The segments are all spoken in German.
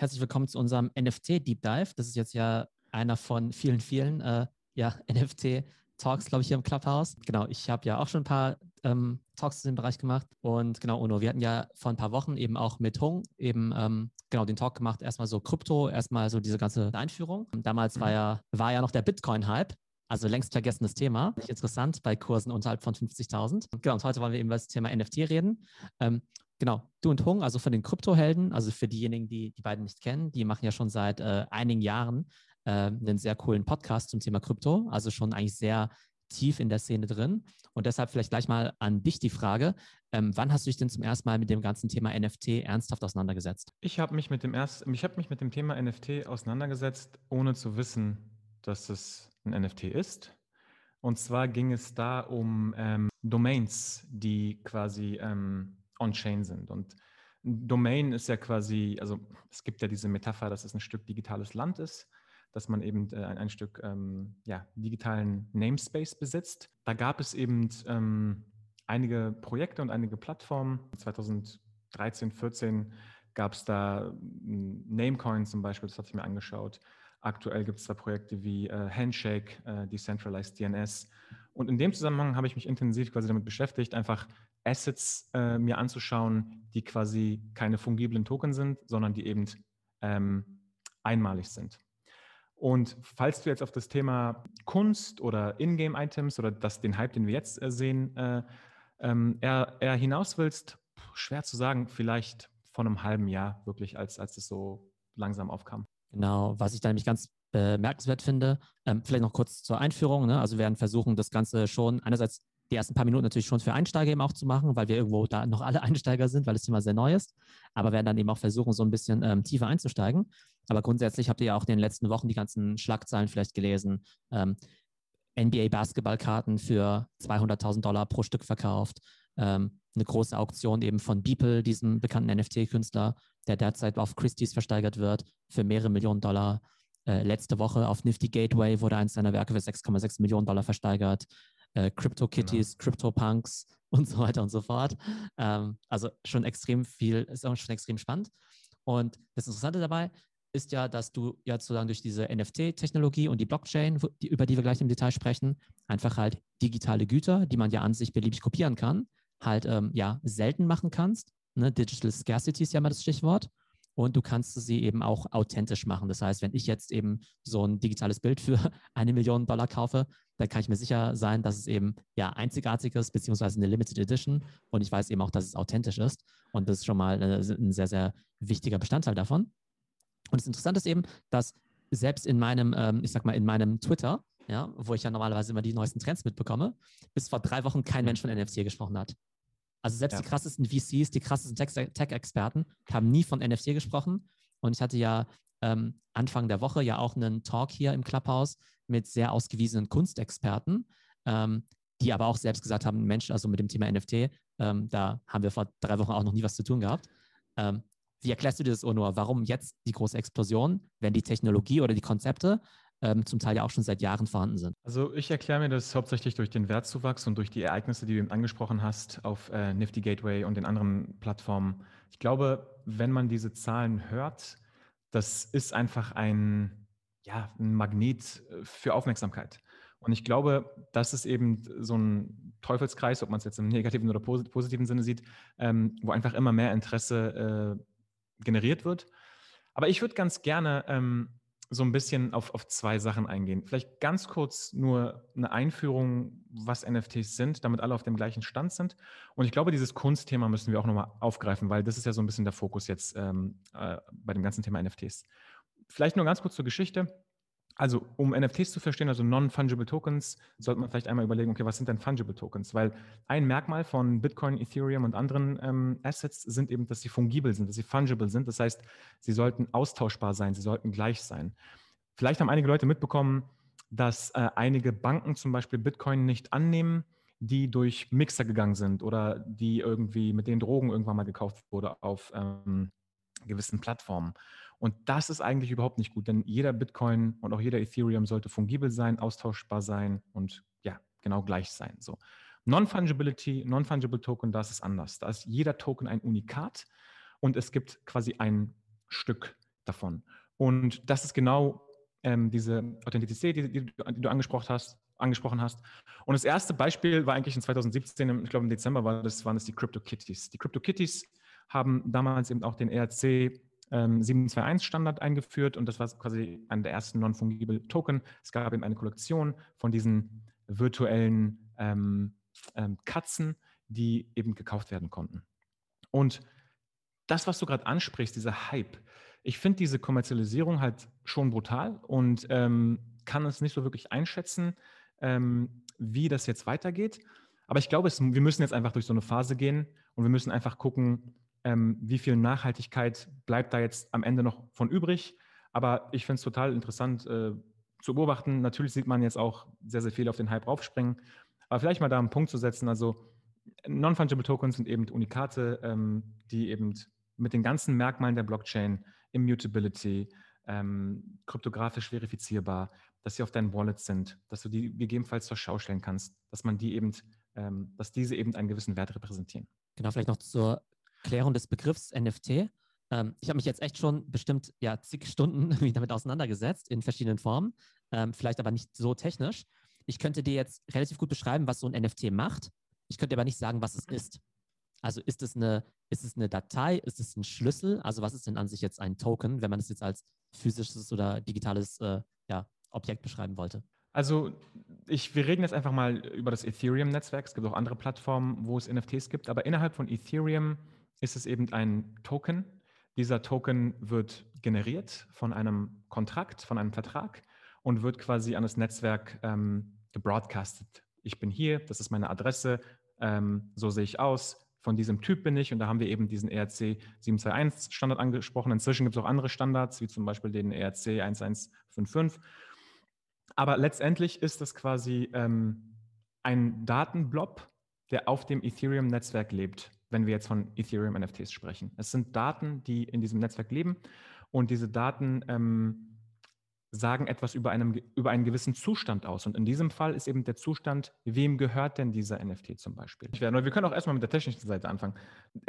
herzlich willkommen zu unserem NFT Deep Dive. Das ist jetzt ja einer von vielen, vielen äh, ja, NFT Talks, glaube ich, hier im Clubhouse. Genau, ich habe ja auch schon ein paar ähm, Talks in dem Bereich gemacht. Und genau, Uno, wir hatten ja vor ein paar Wochen eben auch mit Hung eben ähm, genau den Talk gemacht. Erstmal so Krypto, erstmal so diese ganze Einführung. Damals war ja, war ja noch der Bitcoin-Hype. Also längst vergessenes Thema. Interessant bei Kursen unterhalb von 50.000. Genau, und heute wollen wir eben über das Thema NFT reden. Ähm, genau, du und Hung, also von den Kryptohelden, also für diejenigen, die die beiden nicht kennen, die machen ja schon seit äh, einigen Jahren äh, einen sehr coolen Podcast zum Thema Krypto, also schon eigentlich sehr tief in der Szene drin. Und deshalb vielleicht gleich mal an dich die Frage, ähm, wann hast du dich denn zum ersten Mal mit dem ganzen Thema NFT ernsthaft auseinandergesetzt? Ich habe mich mit dem habe mich mit dem Thema NFT auseinandergesetzt, ohne zu wissen, dass es ein NFT ist. Und zwar ging es da um ähm, Domains, die quasi ähm, on-chain sind. Und Domain ist ja quasi, also es gibt ja diese Metapher, dass es ein Stück digitales Land ist dass man eben äh, ein, ein, Stück ähm, ja, digitalen Namespace besitzt. Da gab es eben ähm, einige Projekte und einige Plattformen. 2013, 2014 gab es da hm, Namecoin zum Beispiel, das hatte ich mir angeschaut. Aktuell gibt es da Projekte wie äh, Handshake, äh, Decentralized DNS. Und in dem Zusammenhang habe ich mich intensiv quasi damit beschäftigt, einfach Assets äh, mir anzuschauen, die quasi keine fungiblen Token sind, sondern die eben ähm, einmalig sind. Und falls du jetzt auf das Thema Kunst oder Ingame-Items oder das, den Hype, den wir jetzt äh, sehen, äh, ähm, eher, eher hinaus willst, schwer zu sagen, vielleicht vor einem halben Jahr wirklich, als, als es so langsam aufkam. Genau, was ich da nämlich ganz bemerkenswert finde, ähm, vielleicht noch kurz zur Einführung. Ne? Also wir werden versuchen, das Ganze schon einerseits die ersten paar Minuten natürlich schon für Einsteiger eben auch zu machen, weil wir irgendwo da noch alle Einsteiger sind, weil das Thema sehr neu ist. Aber werden dann eben auch versuchen, so ein bisschen ähm, tiefer einzusteigen. Aber grundsätzlich habt ihr ja auch in den letzten Wochen die ganzen Schlagzeilen vielleicht gelesen. Ähm, NBA-Basketballkarten für 200.000 Dollar pro Stück verkauft. Ähm, eine große Auktion eben von Beeple, diesem bekannten NFT-Künstler, der derzeit auf Christie's versteigert wird, für mehrere Millionen Dollar. Äh, letzte Woche auf Nifty Gateway wurde eins seiner Werke für 6,6 Millionen Dollar versteigert äh, Crypto-Kitties, genau. Crypto-Punks und so weiter und so fort. Ähm, also schon extrem viel, ist auch schon extrem spannend. Und das Interessante dabei ist ja, dass du ja sozusagen durch diese NFT-Technologie und die Blockchain, die, über die wir gleich im Detail sprechen, einfach halt digitale Güter, die man ja an sich beliebig kopieren kann, halt ähm, ja selten machen kannst. Ne? Digital Scarcity ist ja mal das Stichwort und du kannst sie eben auch authentisch machen. Das heißt, wenn ich jetzt eben so ein digitales Bild für eine Million Dollar kaufe, dann kann ich mir sicher sein, dass es eben ja einzigartig ist, beziehungsweise eine Limited Edition und ich weiß eben auch, dass es authentisch ist und das ist schon mal ein sehr, sehr wichtiger Bestandteil davon. Und das Interessante ist eben, dass selbst in meinem, ähm, ich sag mal, in meinem Twitter, ja, wo ich ja normalerweise immer die neuesten Trends mitbekomme, bis vor drei Wochen kein Mensch von NFT gesprochen hat. Also selbst ja. die krassesten VCs, die krassesten Tech-Experten haben nie von NFT gesprochen. Und ich hatte ja ähm, Anfang der Woche ja auch einen Talk hier im Clubhouse mit sehr ausgewiesenen Kunstexperten, ähm, die aber auch selbst gesagt haben, Mensch, also mit dem Thema NFT, ähm, da haben wir vor drei Wochen auch noch nie was zu tun gehabt. Ähm, wie erklärst du dir das, Onur? Warum jetzt die große Explosion, wenn die Technologie oder die Konzepte ähm, zum Teil ja auch schon seit Jahren vorhanden sind. Also ich erkläre mir das hauptsächlich durch den Wertzuwachs und durch die Ereignisse, die du eben angesprochen hast auf äh, Nifty Gateway und den anderen Plattformen. Ich glaube, wenn man diese Zahlen hört, das ist einfach ein, ja, ein Magnet äh, für Aufmerksamkeit. Und ich glaube, das ist eben so ein Teufelskreis, ob man es jetzt im negativen oder positiven Sinne sieht, ähm, wo einfach immer mehr Interesse äh, generiert wird. Aber ich würde ganz gerne ähm, so ein bisschen auf, auf zwei Sachen eingehen. Vielleicht ganz kurz nur eine Einführung, was NFTs sind, damit alle auf dem gleichen Stand sind. Und ich glaube, dieses Kunstthema müssen wir auch nochmal aufgreifen, weil das ist ja so ein bisschen der Fokus jetzt ähm, äh, bei dem ganzen Thema NFTs. Vielleicht nur ganz kurz zur Geschichte. Also, um NFTs zu verstehen, also Non-Fungible Tokens, sollte man vielleicht einmal überlegen, okay, was sind denn Fungible Tokens? Weil ein Merkmal von Bitcoin, Ethereum und anderen ähm, Assets sind eben, dass sie fungibel sind, dass sie fungible sind. Das heißt, sie sollten austauschbar sein, sie sollten gleich sein. Vielleicht haben einige Leute mitbekommen, dass äh, einige Banken zum Beispiel Bitcoin nicht annehmen, die durch Mixer gegangen sind oder die irgendwie mit den Drogen irgendwann mal gekauft wurde auf ähm, gewissen Plattformen. Und das ist eigentlich überhaupt nicht gut, denn jeder Bitcoin und auch jeder Ethereum sollte fungibel sein, austauschbar sein und ja, genau gleich sein. So. Non-Fungibility, Non-Fungible Token, das ist anders. Da ist jeder Token ein Unikat und es gibt quasi ein Stück davon. Und das ist genau ähm, diese Authentizität, die, die, die, du angesprochen hast, angesprochen hast. Und das erste Beispiel war eigentlich in 2017, ich glaube im Dezember war das, waren es die CryptoKitties. Die CryptoKitties haben damals eben auch den ERC ähm, 721-Standard eingeführt und das war quasi einer der ersten non-fungible Token. Es gab eben eine Kollektion von diesen virtuellen ähm, ähm, Katzen, die eben gekauft werden konnten. Und das, was du gerade ansprichst, dieser Hype, ich finde diese Kommerzialisierung halt schon brutal und ähm, kann es nicht so wirklich einschätzen, ähm, wie das jetzt weitergeht. Aber ich glaube, es, wir müssen jetzt einfach durch so eine Phase gehen und wir müssen einfach gucken, ähm, wie viel Nachhaltigkeit bleibt da jetzt am Ende noch von übrig. Aber ich finde es total interessant äh, zu beobachten. Natürlich sieht man jetzt auch sehr, sehr viel auf den Hype raufspringen. Aber vielleicht mal da einen Punkt zu setzen. Also Non-Fungible Tokens sind eben Unikate, ähm, die eben mit den ganzen Merkmalen der Blockchain, Immutability, ähm, kryptografisch verifizierbar, dass sie auf deinen Wallet sind, dass du die gegebenenfalls zur Schau stellen kannst, dass man die eben, ähm, dass diese eben einen gewissen Wert repräsentieren. Genau, vielleicht noch zur Klärung des Begriffs NFT. Ähm, ich habe mich jetzt echt schon bestimmt ja zig Stunden damit auseinandergesetzt in verschiedenen Formen, ähm, vielleicht aber nicht so technisch. Ich könnte dir jetzt relativ gut beschreiben, was so ein NFT macht. Ich könnte aber nicht sagen, was es ist. Also ist es eine, ist es eine Datei, ist es ein Schlüssel? Also was ist denn an sich jetzt ein Token, wenn man es jetzt als physisches oder digitales äh, ja, Objekt beschreiben wollte? Also ich, wir reden jetzt einfach mal über das Ethereum-Netzwerk. Es gibt auch andere Plattformen, wo es NFTs gibt, aber innerhalb von Ethereum ist es eben ein Token. Dieser Token wird generiert von einem Kontrakt, von einem Vertrag und wird quasi an das Netzwerk ähm, gebroadcastet. Ich bin hier, das ist meine Adresse, ähm, so sehe ich aus, von diesem Typ bin ich und da haben wir eben diesen ERC 721 Standard angesprochen. Inzwischen gibt es auch andere Standards, wie zum Beispiel den ERC 1155. Aber letztendlich ist das quasi ähm, ein Datenblob, der auf dem Ethereum-Netzwerk lebt wenn wir jetzt von Ethereum NFTs sprechen. Es sind Daten, die in diesem Netzwerk leben und diese Daten ähm, sagen etwas über, einem, über einen gewissen Zustand aus. Und in diesem Fall ist eben der Zustand, wem gehört denn dieser NFT zum Beispiel? Wir können auch erstmal mit der technischen Seite anfangen.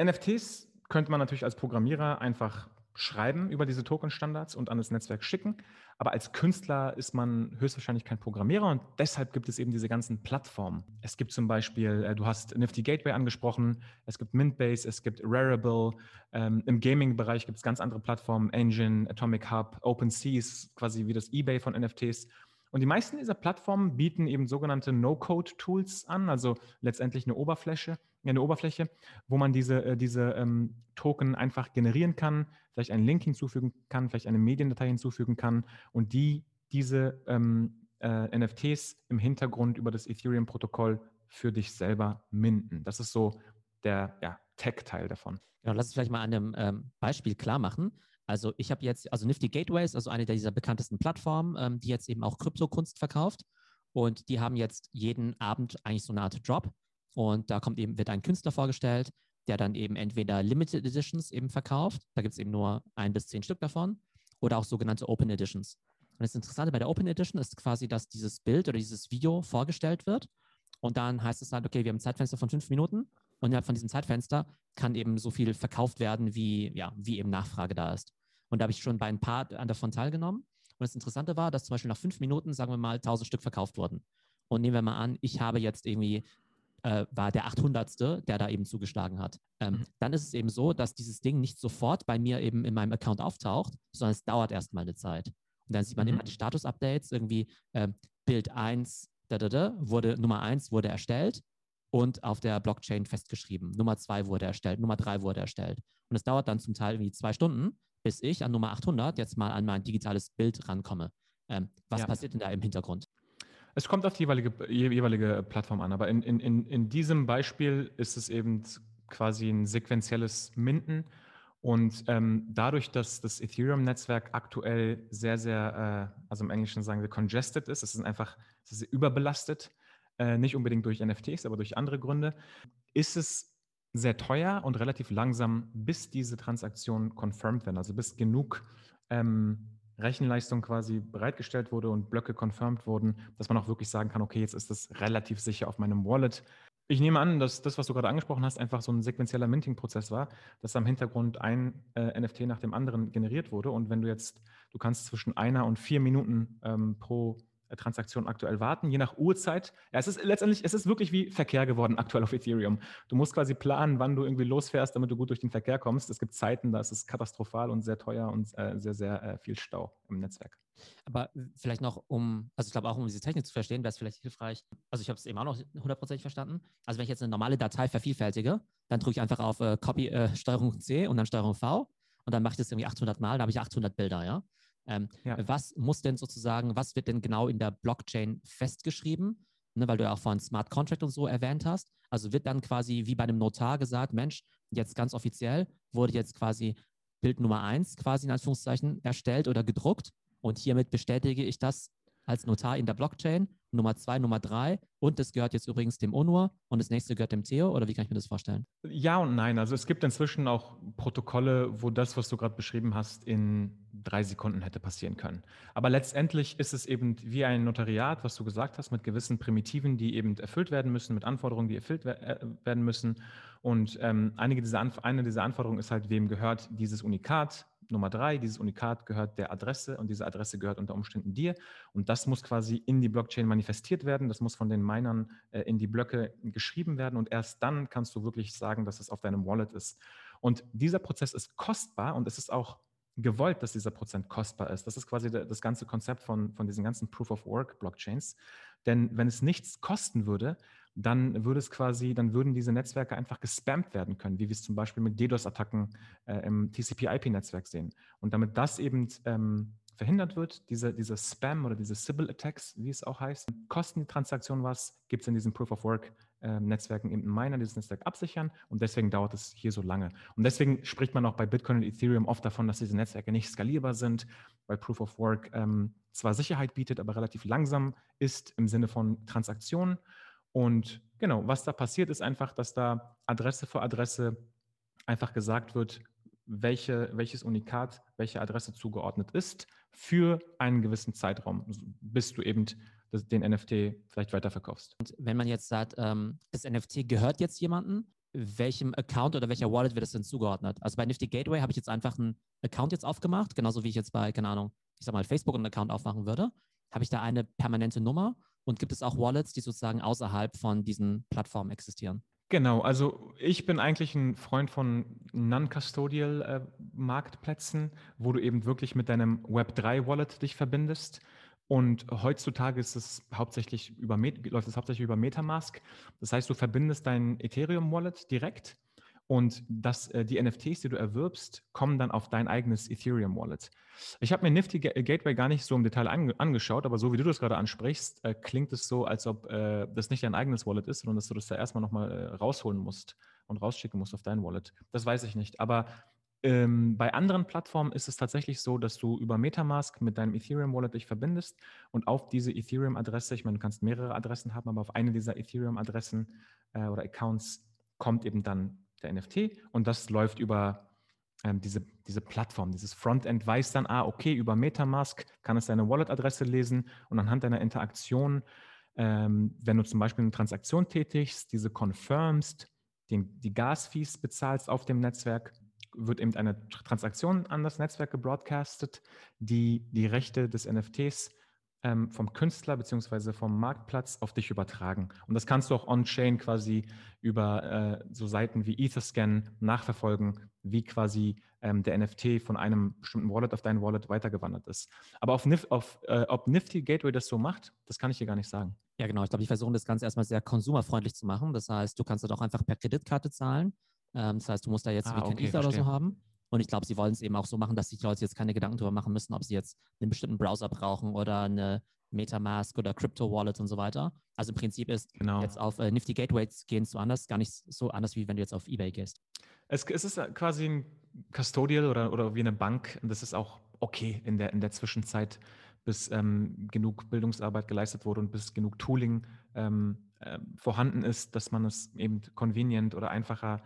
NFTs könnte man natürlich als Programmierer einfach schreiben über diese Token-Standards und an das Netzwerk schicken. Aber als Künstler ist man höchstwahrscheinlich kein Programmierer und deshalb gibt es eben diese ganzen Plattformen. Es gibt zum Beispiel, äh, du hast Nifty Gateway angesprochen, es gibt Mintbase, es gibt Rarible. Ähm, Im Gaming-Bereich gibt es ganz andere Plattformen, Engine, Atomic Hub, OpenSea ist quasi wie das eBay von NFTs. Und die meisten dieser Plattformen bieten eben sogenannte No-Code-Tools an, also letztendlich eine Oberfläche, eine Oberfläche, wo man diese, äh, diese ähm, Token einfach generieren kann, vielleicht einen Link hinzufügen kann, vielleicht eine Mediendatei hinzufügen kann und die diese ähm, äh, NFTs im Hintergrund über das Ethereum-Protokoll für dich selber minden. Das ist so der ja, Tech-Teil davon. Genau, lass es vielleicht mal an einem ähm, Beispiel klar machen. Also ich habe jetzt, also Nifty Gateways, also eine dieser bekanntesten Plattformen, ähm, die jetzt eben auch Kryptokunst verkauft. Und die haben jetzt jeden Abend eigentlich so eine Art Drop. Und da kommt eben, wird ein Künstler vorgestellt, der dann eben entweder Limited Editions eben verkauft, da gibt es eben nur ein bis zehn Stück davon, oder auch sogenannte Open Editions. Und das Interessante bei der Open Edition ist quasi, dass dieses Bild oder dieses Video vorgestellt wird. Und dann heißt es halt, okay, wir haben ein Zeitfenster von fünf Minuten und innerhalb von diesem Zeitfenster kann eben so viel verkauft werden, wie, ja, wie eben Nachfrage da ist. Und da habe ich schon bei ein paar davon teilgenommen. Und das Interessante war, dass zum Beispiel nach fünf Minuten, sagen wir mal, 1000 Stück verkauft wurden. Und nehmen wir mal an, ich habe jetzt irgendwie, äh, war der 800. der da eben zugeschlagen hat. Ähm, mhm. Dann ist es eben so, dass dieses Ding nicht sofort bei mir eben in meinem Account auftaucht, sondern es dauert erstmal eine Zeit. Und dann sieht man mhm. immer die Status-Updates, irgendwie äh, Bild 1, da, da, da, wurde, Nummer 1 wurde erstellt und auf der Blockchain festgeschrieben. Nummer 2 wurde erstellt, Nummer 3 wurde erstellt. Und es dauert dann zum Teil irgendwie zwei Stunden, bis ich an Nummer 800 jetzt mal an mein digitales Bild rankomme. Ähm, was ja. passiert denn da im Hintergrund? Es kommt auf die jeweilige, jeweilige Plattform an, aber in, in, in, diesem Beispiel ist es eben quasi ein sequenzielles Minden. Und ähm, dadurch, dass das Ethereum-Netzwerk aktuell sehr, sehr, äh, also im Englischen sagen wir congested ist, es ist einfach es ist überbelastet, äh, nicht unbedingt durch NFTs, aber durch andere Gründe, ist es sehr teuer und relativ langsam, bis diese Transaktionen confirmed werden, also bis genug ähm, Rechenleistung quasi bereitgestellt wurde und Blöcke confirmed wurden, dass man auch wirklich sagen kann, okay, jetzt ist das relativ sicher auf meinem Wallet. Ich nehme an, dass das, was du gerade angesprochen hast, einfach so ein sequenzieller Minting-Prozess war, dass am Hintergrund ein äh, NFT nach dem anderen generiert wurde. Und wenn du jetzt, du kannst zwischen einer und vier Minuten ähm, pro äh, Transaktion aktuell warten, je nach Uhrzeit. Ja, es ist letztendlich, es ist wirklich wie Verkehr geworden aktuell auf Ethereum. Du musst quasi planen, wann du irgendwie losfährst, damit du gut durch den Verkehr kommst. Es gibt Zeiten, da ist es katastrophal und sehr teuer und äh, sehr, sehr äh, viel Stau im Netzwerk. Aber vielleicht noch um, also ich glaube auch, um diese Technik zu verstehen, wäre es vielleicht hilfreich. Also ich habe es eben auch noch hundertprozentig verstanden. Also wenn ich jetzt eine normale Datei vervielfältige, dann drücke ich einfach auf äh, Copy, äh, Steuerung C und dann Steuerung V und dann mache ich das irgendwie 800 Mal, da habe ich 800 Bilder, ja. Ähm, ja. Was muss denn sozusagen, was wird denn genau in der Blockchain festgeschrieben? Ne, weil du ja auch von Smart Contract und so erwähnt hast. Also wird dann quasi wie bei einem Notar gesagt, Mensch, jetzt ganz offiziell wurde jetzt quasi Bild Nummer eins quasi in Anführungszeichen erstellt oder gedruckt und hiermit bestätige ich das als Notar in der Blockchain, Nummer zwei, Nummer drei und das gehört jetzt übrigens dem ONUR und das nächste gehört dem Theo oder wie kann ich mir das vorstellen? Ja und nein. Also es gibt inzwischen auch Protokolle, wo das, was du gerade beschrieben hast, in drei Sekunden hätte passieren können. Aber letztendlich ist es eben wie ein Notariat, was du gesagt hast, mit gewissen Primitiven, die eben erfüllt werden müssen, mit Anforderungen, die erfüllt äh, werden müssen. Und ähm, einige dieser eine dieser Anforderungen ist halt, wem gehört dieses Unikat, Nummer drei, dieses Unikat gehört der Adresse und diese Adresse gehört unter Umständen dir. Und das muss quasi in die Blockchain manifestiert werden. Das muss von den Minern äh, in die Blöcke geschrieben werden. Und erst dann kannst du wirklich sagen, dass es auf deinem Wallet ist. Und dieser Prozess ist kostbar und es ist auch gewollt, dass dieser Prozent kostbar ist. Das ist quasi das ganze Konzept von, von diesen ganzen Proof-of-Work-Blockchains. Denn wenn es nichts kosten würde, dann würde es quasi, dann würden diese Netzwerke einfach gespammt werden können, wie wir es zum Beispiel mit DDoS-Attacken äh, im TCP-IP-Netzwerk sehen. Und damit das eben ähm, verhindert wird, diese, diese Spam oder diese Sybil-Attacks, wie es auch heißt, kosten die Transaktion was, gibt es in diesen Proof-of-Work-Netzwerken ähm, eben einen Miner, die das Netzwerk absichern und deswegen dauert es hier so lange. Und deswegen spricht man auch bei Bitcoin und Ethereum oft davon, dass diese Netzwerke nicht skalierbar sind, weil Proof-of-Work ähm, zwar Sicherheit bietet, aber relativ langsam ist im Sinne von Transaktionen und genau, was da passiert, ist einfach, dass da Adresse für Adresse einfach gesagt wird, welche, welches Unikat, welche Adresse zugeordnet ist für einen gewissen Zeitraum, bis du eben den NFT vielleicht weiterverkaufst. Und wenn man jetzt sagt, ähm, das NFT gehört jetzt jemandem, welchem Account oder welcher Wallet wird es denn zugeordnet? Also bei Nifty Gateway habe ich jetzt einfach einen Account jetzt aufgemacht, genauso wie ich jetzt bei, keine Ahnung, ich sag mal, Facebook einen Account aufmachen würde. Habe ich da eine permanente Nummer und gibt es auch Wallets, die sozusagen außerhalb von diesen Plattformen existieren? Genau, also ich bin eigentlich ein Freund von Non-Custodial äh, wo du eben wirklich mit deinem Web3-Wallet dich verbindest. Und heutzutage ist es hauptsächlich über, läuft es hauptsächlich über Metamask. Das heißt, du verbindest dein Ethereum-Wallet direkt und das, äh, die NFTs, die du erwirbst, kommen dann auf dein eigenes Ethereum-Wallet. Ich habe mir Nifty Gateway gar nicht so im Detail ange angeschaut, aber so wie du das gerade ansprichst, äh, klingt es so, als ob äh, das nicht dein eigenes Wallet ist, sondern dass du das da erstmal nochmal äh, rausholen musst und rausschicken musst auf dein Wallet. Das weiß ich nicht. Aber ähm, bei anderen Plattformen ist es tatsächlich so, dass du über Metamask mit deinem Ethereum-Wallet dich verbindest und auf diese Ethereum-Adresse, ich meine, du kannst mehrere Adressen haben, aber auf eine dieser Ethereum-Adressen äh, oder Accounts kommt eben dann der NFT und das läuft über ähm, diese, diese Plattform. Dieses Frontend weiß dann, ah, okay, über Metamask kann es deine Wallet-Adresse lesen und anhand deiner Interaktion, ähm, wenn du zum Beispiel eine Transaktion tätigst, diese confirmst, den, die Gas-Fees bezahlst auf dem Netzwerk, wird eben eine Transaktion an das Netzwerk gebroadcastet, die die Rechte des NFTs ähm, vom Künstler bzw. vom Marktplatz auf dich übertragen. Und das kannst du auch on-chain quasi über äh, so Seiten wie Etherscan nachverfolgen, wie quasi ähm, der NFT von einem bestimmten Wallet auf dein Wallet weitergewandert ist. Aber auf, Nif auf äh, ob Nifty Gateway das so macht, das kann ich dir gar nicht sagen. Ja, genau. Ich glaube, die versuchen das Ganze erstmal sehr konsumerfreundlich zu machen. Das heißt, du kannst das auch einfach per Kreditkarte zahlen. Ähm, das heißt, du musst da jetzt ah, wie kein okay, Ether verstehe. oder so haben. Und ich glaube, sie wollen es eben auch so machen, dass sich Leute jetzt keine Gedanken darüber machen müssen, ob sie jetzt einen bestimmten Browser brauchen oder eine Metamask oder Crypto Wallet und so weiter. Also im Prinzip ist genau. jetzt auf äh, Nifty Gateways gehen zu anders, gar nicht so anders, wie wenn du jetzt auf eBay gehst. Es, es ist quasi ein Custodial oder, oder wie eine Bank. Das ist auch okay in der, in der Zwischenzeit, bis ähm, genug Bildungsarbeit geleistet wurde und bis genug Tooling ähm, äh, vorhanden ist, dass man es eben convenient oder einfacher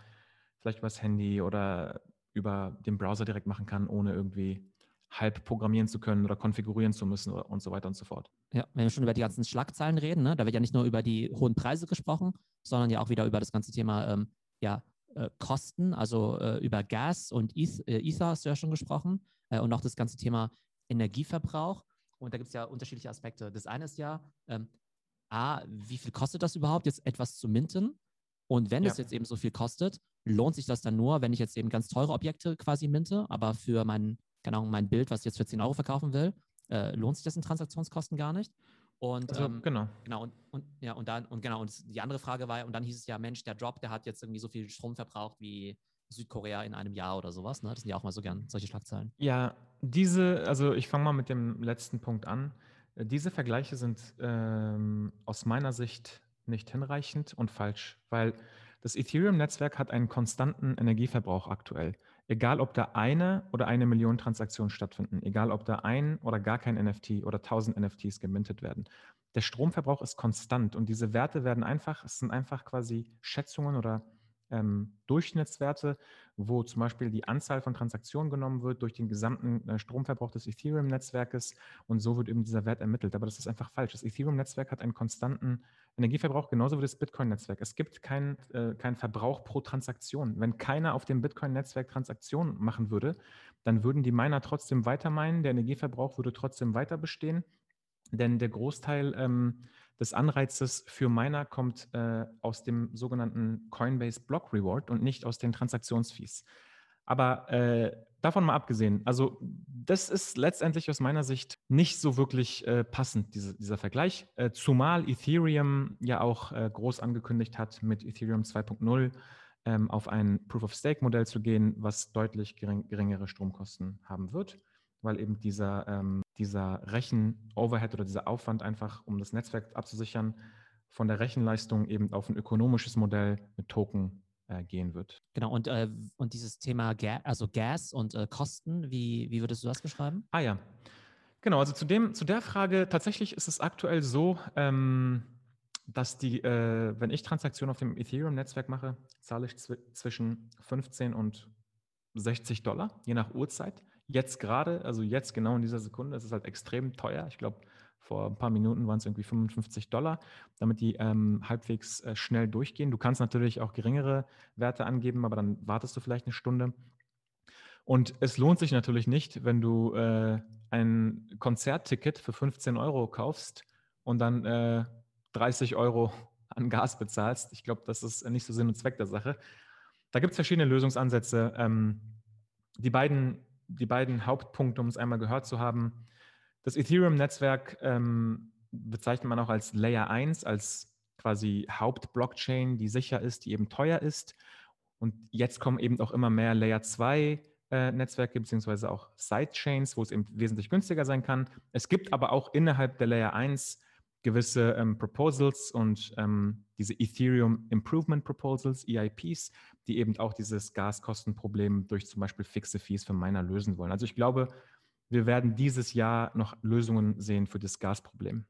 vielleicht übers Handy oder über den Browser direkt machen kann, ohne irgendwie halb programmieren zu können oder konfigurieren zu müssen und so weiter und so fort. Ja, wenn wir schon über die ganzen Schlagzeilen reden, ne, da wird ja nicht nur über die hohen Preise gesprochen, sondern ja auch wieder über das ganze Thema ähm, ja, äh, Kosten, also äh, über Gas und Eth äh, Ether hast du ja schon gesprochen äh, und auch das ganze Thema Energieverbrauch. Und da gibt es ja unterschiedliche Aspekte. Das eine ist ja, ähm, A, wie viel kostet das überhaupt, jetzt etwas zu minten? Und wenn ja. es jetzt eben so viel kostet, lohnt sich das dann nur, wenn ich jetzt eben ganz teure Objekte quasi minte, aber für mein, keine Ahnung, mein Bild, was ich jetzt für 10 Euro verkaufen will, äh, lohnt sich das in Transaktionskosten gar nicht. Und also, ähm, genau. Genau, und, und, ja, und dann, und genau, und die andere Frage war, und dann hieß es ja, Mensch, der Drop, der hat jetzt irgendwie so viel Strom verbraucht wie Südkorea in einem Jahr oder sowas. Ne? Das sind ja auch mal so gern solche Schlagzeilen. Ja, diese, also ich fange mal mit dem letzten Punkt an. Diese Vergleiche sind ähm, aus meiner Sicht nicht hinreichend und falsch, weil das Ethereum-Netzwerk hat einen konstanten Energieverbrauch aktuell. Egal, ob da eine oder eine Million Transaktionen stattfinden, egal, ob da ein oder gar kein NFT oder tausend NFTs gemintet werden. Der Stromverbrauch ist konstant und diese Werte werden einfach, es sind einfach quasi Schätzungen oder ähm, Durchschnittswerte, wo zum Beispiel die Anzahl von Transaktionen genommen wird durch den gesamten äh, Stromverbrauch des Ethereum-Netzwerkes und so wird eben dieser Wert ermittelt. Aber das ist einfach falsch. Das Ethereum-Netzwerk hat einen konstanten Energieverbrauch, genauso wie das Bitcoin-Netzwerk. Es gibt keinen äh, kein Verbrauch pro Transaktion. Wenn keiner auf dem Bitcoin-Netzwerk Transaktionen machen würde, dann würden die Miner trotzdem weiter meinen, der Energieverbrauch würde trotzdem weiter bestehen, denn der Großteil ähm, des Anreizes für Miner kommt äh, aus dem sogenannten Coinbase Block Reward und nicht aus den Transaktionsfees. Aber äh, davon mal abgesehen, also das ist letztendlich aus meiner Sicht nicht so wirklich äh, passend, diese, dieser Vergleich, äh, zumal Ethereum ja auch äh, groß angekündigt hat, mit Ethereum 2.0 ähm, auf ein Proof-of-Stake-Modell zu gehen, was deutlich gering, geringere Stromkosten haben wird, weil eben dieser, ähm, dieser Rechen-Overhead oder dieser Aufwand einfach, um das Netzwerk abzusichern, von der Rechenleistung eben auf ein ökonomisches Modell mit Token äh, gehen wird. Genau, und, äh, und dieses Thema Ga also Gas und äh, Kosten, wie, wie würdest du das beschreiben? Ah ja, genau, also zu, dem, zu der Frage, tatsächlich ist es aktuell so, ähm, dass die, äh, wenn ich Transaktionen auf dem Ethereum-Netzwerk mache, zahle ich zw zwischen 15 und 60 Dollar, je nach Uhrzeit. Jetzt gerade, also jetzt genau in dieser Sekunde, ist es halt extrem teuer. Ich glaube, vor ein paar Minuten waren es irgendwie 55 Dollar, damit die ähm, halbwegs äh, schnell durchgehen. Du kannst natürlich auch geringere Werte angeben, aber dann wartest du vielleicht eine Stunde. Und es lohnt sich natürlich nicht, wenn du äh, ein Konzertticket für 15 Euro kaufst und dann äh, 30 Euro an Gas bezahlst. Ich glaube, das ist nicht so Sinn und Zweck der Sache. Da gibt es verschiedene Lösungsansätze. Ähm, die, beiden, die beiden Hauptpunkte, um es einmal gehört zu haben, das Ethereum-Netzwerk ähm, bezeichnet man auch als Layer 1, als quasi Hauptblockchain, die sicher ist, die eben teuer ist. Und jetzt kommen eben auch immer mehr Layer 2 äh, Netzwerke beziehungsweise auch Sidechains, wo es eben wesentlich günstiger sein kann. Es gibt aber auch innerhalb der Layer 1 gewisse ähm, Proposals und ähm, diese Ethereum Improvement Proposals, EIPs, die eben auch dieses Gaskostenproblem durch zum Beispiel fixe Fees für Miner lösen wollen. Also ich glaube, wir werden dieses Jahr noch Lösungen sehen für das Gasproblem.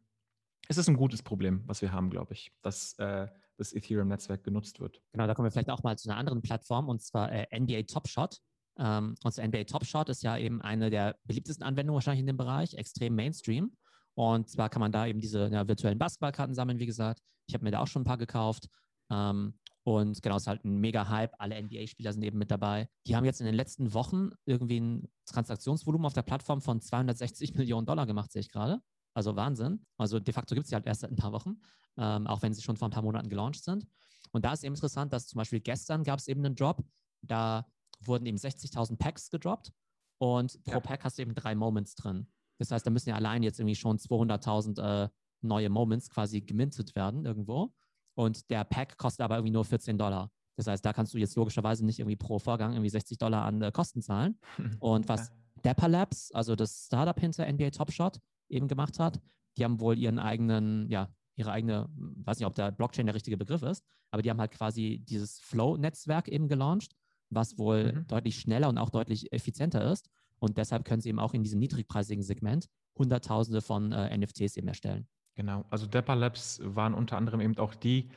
Es ist ein gutes Problem, was wir haben, glaube ich, dass äh, das Ethereum-Netzwerk genutzt wird. Genau, da kommen wir vielleicht auch mal zu einer anderen Plattform, und zwar äh, NBA Top Shot. Ähm, und NBA Top Shot ist ja eben eine der beliebtesten Anwendungen wahrscheinlich in dem Bereich, extrem Mainstream. Und zwar kann man da eben diese ja, virtuellen Basketballkarten sammeln, wie gesagt. Ich habe mir da auch schon ein paar gekauft. Ähm, und genau, es ist halt ein mega Hype. Alle NBA-Spieler sind eben mit dabei. Die haben jetzt in den letzten Wochen irgendwie ein Transaktionsvolumen auf der Plattform von 260 Millionen Dollar gemacht, sehe ich gerade. Also Wahnsinn. Also de facto gibt es sie halt erst seit ein paar Wochen, ähm, auch wenn sie schon vor ein paar Monaten gelauncht sind. Und da ist eben interessant, dass zum Beispiel gestern gab es eben einen Drop. Da wurden eben 60.000 Packs gedroppt und pro ja. Pack hast du eben drei Moments drin. Das heißt, da müssen ja allein jetzt irgendwie schon 200.000 äh, neue Moments quasi gemintet werden irgendwo. Und der Pack kostet aber irgendwie nur 14 Dollar. Das heißt, da kannst du jetzt logischerweise nicht irgendwie pro Vorgang irgendwie 60 Dollar an äh, Kosten zahlen. Und was ja. Dapper Labs, also das Startup hinter NBA Top Shot, eben gemacht hat, die haben wohl ihren eigenen, ja, ihre eigene, weiß nicht, ob der Blockchain der richtige Begriff ist, aber die haben halt quasi dieses Flow-Netzwerk eben gelauncht, was wohl mhm. deutlich schneller und auch deutlich effizienter ist. Und deshalb können sie eben auch in diesem niedrigpreisigen Segment Hunderttausende von äh, NFTs eben erstellen. Genau, also Dapper Labs waren unter anderem eben auch die,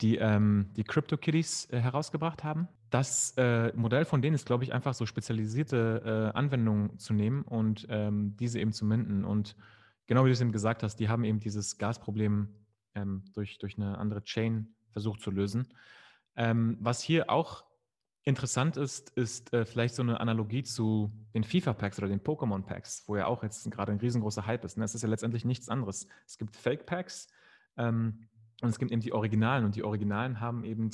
die ähm, die CryptoKitties äh, herausgebracht haben. Das äh, Modell von denen ist, glaube ich, einfach so spezialisierte äh, Anwendungen zu nehmen und ähm, diese eben zu minden. Und genau wie du es eben gesagt hast, die haben eben dieses Gasproblem ähm, durch, durch eine andere Chain versucht zu lösen. Ähm, was hier auch interessant ist, ist äh, vielleicht so eine Analogie zu den FIFA-Packs oder den Pokémon-Packs, wo ja auch jetzt gerade ein riesengroßer Hype ist. Ne? Es ist ja letztendlich nichts anderes. Es gibt Fake-Packs ähm, und es gibt eben die Originalen und die Originalen haben eben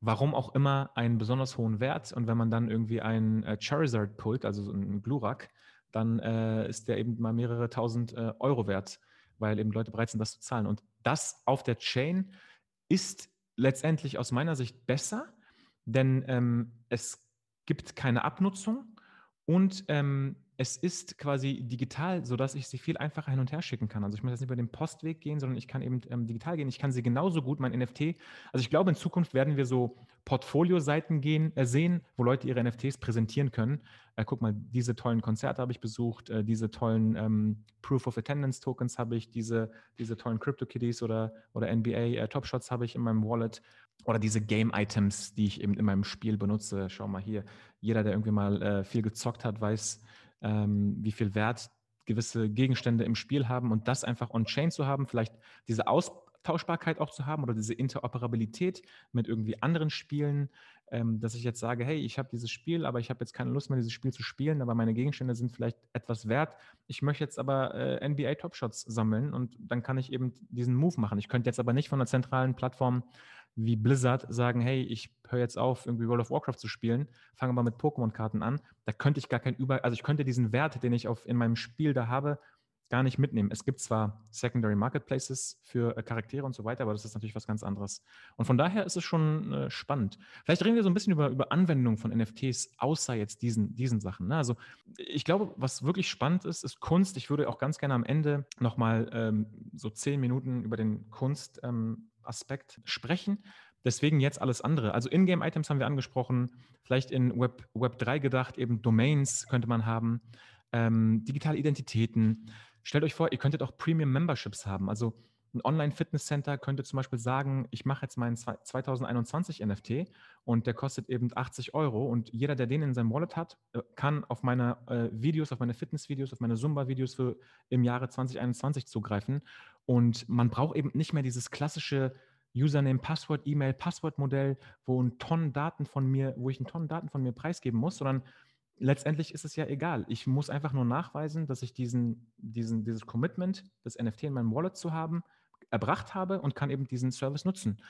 warum auch immer einen besonders hohen Wert und wenn man dann irgendwie einen äh, Charizard pullt, also so einen Glurak, dann äh, ist der eben mal mehrere tausend äh, Euro wert, weil eben Leute bereit sind, das zu zahlen. Und das auf der Chain ist letztendlich aus meiner Sicht besser, denn ähm, es gibt keine Abnutzung und ähm, es ist quasi digital, sodass ich sie viel einfacher hin und her schicken kann. Also ich muss jetzt nicht über den Postweg gehen, sondern ich kann eben ähm, digital gehen. Ich kann sie genauso gut, mein NFT. Also ich glaube, in Zukunft werden wir so Portfolio-Seiten gehen, äh, sehen, wo Leute ihre NFTs präsentieren können. Äh, guck mal, diese tollen Konzerte habe ich besucht, äh, diese tollen ähm, Proof of Attendance Tokens habe ich, diese, diese tollen CryptoKitties oder, oder NBA äh, Top Shots habe ich in meinem Wallet oder diese Game-Items, die ich eben in meinem Spiel benutze. Schau mal hier, jeder, der irgendwie mal äh, viel gezockt hat, weiß, ähm, wie viel Wert gewisse Gegenstände im Spiel haben und das einfach on-chain zu haben, vielleicht diese Austauschbarkeit auch zu haben oder diese Interoperabilität mit irgendwie anderen Spielen, ähm, dass ich jetzt sage, hey, ich habe dieses Spiel, aber ich habe jetzt keine Lust mehr, dieses Spiel zu spielen, aber meine Gegenstände sind vielleicht etwas wert. Ich möchte jetzt aber äh, NBA Top Shots sammeln und dann kann ich eben diesen Move machen. Ich könnte jetzt aber nicht von einer zentralen Plattform wie Blizzard sagen, hey, ich höre jetzt auf, irgendwie World of Warcraft zu spielen, fange aber mit Pokémon-Karten an. Da könnte ich gar kein Über, also ich könnte diesen Wert, den ich auf, in meinem Spiel da habe, gar nicht mitnehmen. Es gibt zwar Secondary Marketplaces für äh, Charaktere und so weiter, aber das ist natürlich was ganz anderes. Und von daher ist es schon äh, spannend. Vielleicht reden wir so ein bisschen über, über Anwendungen von NFTs, außer jetzt diesen, diesen Sachen. Ne? Also ich glaube, was wirklich spannend ist, ist Kunst. Ich würde auch ganz gerne am Ende nochmal ähm, so zehn Minuten über den Kunst ähm, Aspekt sprechen. Deswegen jetzt alles andere. Also Ingame-Items haben wir angesprochen, vielleicht in Web, Web 3 gedacht, eben Domains könnte man haben, ähm, digitale Identitäten. Stellt euch vor, ihr könntet auch Premium-Memberships haben. Also ein Online-Fitness-Center könnte zum Beispiel sagen, ich mache jetzt meinen 2021 NFT und der kostet eben 80 Euro und jeder, der den in seinem Wallet hat, äh, kann auf meine äh, Videos, auf meine Fitness-Videos, auf meine Zumba-Videos für im Jahre 2021 zugreifen und man braucht eben nicht mehr dieses klassische Username, Passwort, E-Mail, Passwortmodell, wo ein Tonnen Daten von mir, wo ich ein Tonnen Daten von mir preisgeben muss, sondern letztendlich ist es ja egal. Ich muss einfach nur nachweisen, dass ich diesen, diesen, dieses Commitment, das NFT in meinem Wallet zu haben, erbracht habe und kann eben diesen Service nutzen.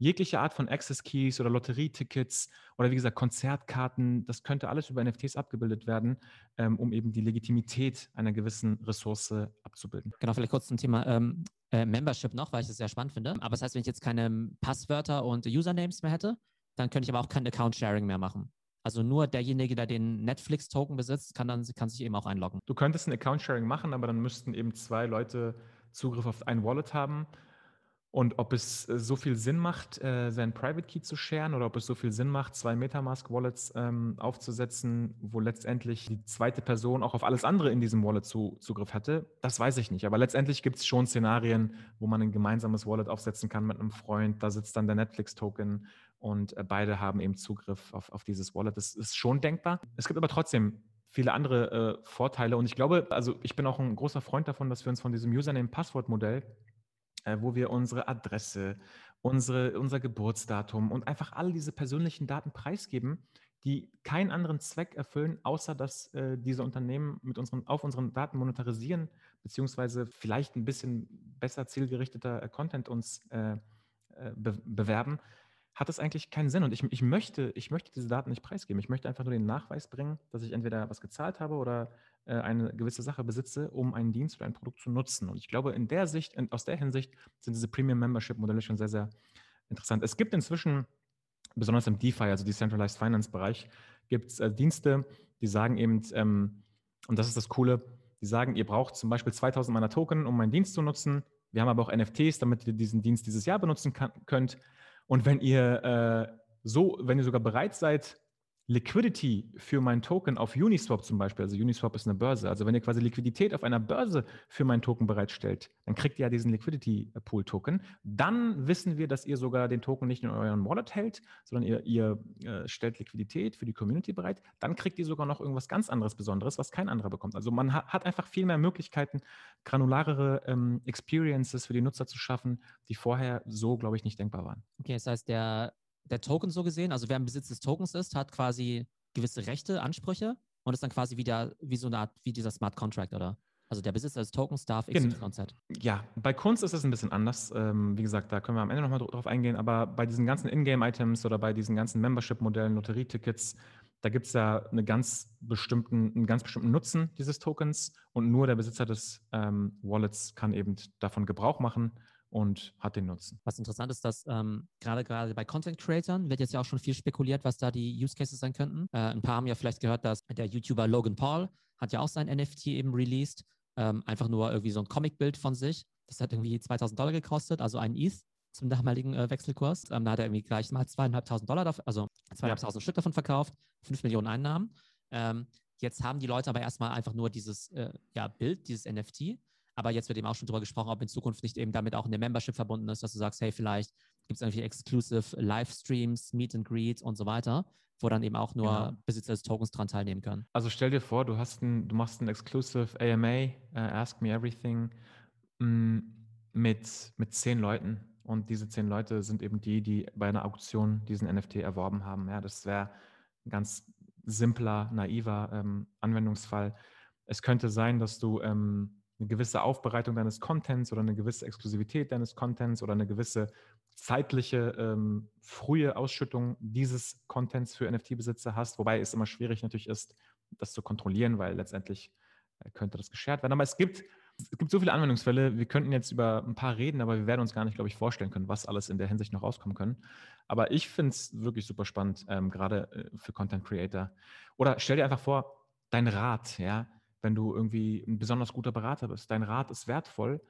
Jegliche Art von Access Keys oder Lotterietickets oder wie gesagt Konzertkarten, das könnte alles über NFTs abgebildet werden, ähm, um eben die Legitimität einer gewissen Ressource abzubilden. Genau, vielleicht kurz zum Thema ähm, äh, Membership noch, weil ich das sehr spannend finde. Aber das heißt, wenn ich jetzt keine Passwörter und Usernames mehr hätte, dann könnte ich aber auch kein Account-Sharing mehr machen. Also nur derjenige, der den Netflix-Token besitzt, kann dann kann sich eben auch einloggen. Du könntest ein Account-Sharing machen, aber dann müssten eben zwei Leute Zugriff auf ein Wallet haben. Und ob es äh, so viel Sinn macht, äh, seinen Private Key zu sharen oder ob es so viel Sinn macht, zwei Metamask-Wallets ähm, aufzusetzen, wo letztendlich die zweite Person auch auf alles andere in diesem Wallet zu, Zugriff hatte, das weiß ich nicht. Aber letztendlich gibt es schon Szenarien, wo man ein gemeinsames Wallet aufsetzen kann mit einem Freund. Da sitzt dann der Netflix-Token und äh, beide haben eben Zugriff auf, auf dieses Wallet. Das ist schon denkbar. Es gibt aber trotzdem viele andere äh, Vorteile. Und ich glaube, also ich bin auch ein großer Freund davon, dass wir uns von diesem Username-Passwort-Modell äh, wo wir unsere Adresse, unsere, unser Geburtsdatum und einfach all diese persönlichen Daten preisgeben, die keinen anderen Zweck erfüllen, außer dass äh, diese Unternehmen mit unseren, auf unseren Daten monetarisieren, beziehungsweise vielleicht ein bisschen besser zielgerichteter äh, Content uns äh, äh, be bewerben, hat das eigentlich keinen Sinn. Und ich, ich, möchte, ich möchte diese Daten nicht preisgeben. Ich möchte einfach nur den Nachweis bringen, dass ich entweder was gezahlt habe oder äh, eine gewisse Sache besitze, um einen Dienst oder ein Produkt zu nutzen. Und ich glaube, in der Sicht, aus der Hinsicht sind diese Premium Membership Modelle schon sehr, sehr interessant. Es gibt inzwischen, besonders im DeFi, also Decentralized Finance Bereich, gibt es äh, Dienste, die sagen eben, ähm, und das ist das Coole, die sagen, ihr braucht zum Beispiel 2000 meiner Token, um meinen Dienst zu nutzen. Wir haben aber auch NFTs, damit ihr diesen Dienst dieses Jahr benutzen kann, könnt. Und wenn ihr äh, so, wenn ihr sogar bereit seid, Liquidity für meinen Token auf Uniswap zum Beispiel, also Uniswap ist eine Börse, also wenn ihr quasi Liquidität auf einer Börse für meinen Token bereitstellt, dann kriegt ihr ja diesen Liquidity Pool Token. Dann wissen wir, dass ihr sogar den Token nicht in euren Wallet hält, sondern ihr, ihr äh, stellt Liquidität für die Community bereit. Dann kriegt ihr sogar noch irgendwas ganz anderes Besonderes, was kein anderer bekommt. Also man hat, hat einfach viel mehr Möglichkeiten, granularere ähm, Experiences für die Nutzer zu schaffen, die vorher so, glaube ich, nicht denkbar waren. Okay, das heißt, der der Token so gesehen, also wer im Besitz des Tokens ist, hat quasi gewisse Rechte, Ansprüche und ist dann quasi wieder wie so eine Art, wie dieser Smart Contract, oder? Also der Besitzer des Tokens darf XYZ. Ja, bei Kunst ist es ein bisschen anders. Ähm, wie gesagt, da können wir am Ende nochmal drauf eingehen, aber bei diesen ganzen Ingame-Items oder bei diesen ganzen Membership-Modellen, Lotterietickets, da gibt es ja eine ganz bestimmten, einen ganz bestimmten Nutzen dieses Tokens und nur der Besitzer des ähm, Wallets kann eben davon Gebrauch machen und hat den Nutzen. Was interessant ist, dass ähm, gerade gerade bei Content Creatern wird jetzt ja auch schon viel spekuliert, was da die Use Cases sein könnten. Äh, ein paar haben ja vielleicht gehört, dass der YouTuber Logan Paul hat ja auch sein NFT eben released. Ähm, einfach nur irgendwie so ein Comicbild von sich. Das hat irgendwie 2000 Dollar gekostet, also ein ETH zum damaligen äh, Wechselkurs. Ähm, da hat er irgendwie gleich mal zweieinhalbtausend Dollar, also zweieinhalbtausend ja. Stück davon verkauft, fünf Millionen Einnahmen. Ähm, jetzt haben die Leute aber erstmal einfach nur dieses äh, ja, Bild, dieses NFT aber jetzt wird eben auch schon darüber gesprochen, ob in Zukunft nicht eben damit auch eine Membership verbunden ist, dass du sagst, hey, vielleicht gibt es irgendwie exclusive Livestreams, Meet and Greet und so weiter, wo dann eben auch nur genau. Besitzer des Tokens dran teilnehmen können. Also stell dir vor, du hast ein, du machst ein exclusive AMA, uh, äh, Ask Me Everything, mm, mit, mit zehn Leuten. Und diese zehn Leute sind eben die, die bei einer Auktion diesen NFT erworben haben. Ja, das wäre ein ganz simpler, naiver ähm, Anwendungsfall. Es könnte sein, dass du ähm, eine gewisse Aufbereitung deines Contents oder eine gewisse Exklusivität deines Contents oder eine gewisse zeitliche ähm, frühe Ausschüttung dieses Contents für NFT-Besitzer hast, wobei es immer schwierig natürlich ist, das zu kontrollieren, weil letztendlich äh, könnte das geshared werden. Aber es gibt, es gibt so viele Anwendungsfälle, wir könnten jetzt über ein paar reden, aber wir werden uns gar nicht, glaube ich, vorstellen können, was alles in der Hinsicht noch rauskommen können. Aber ich finde es wirklich super spannend, ähm, gerade äh, für Content Creator. Oder stell dir einfach vor, dein Rat, ja, wenn du irgendwie ein besonders guter Berater bist. Dein Rat ist wertvoll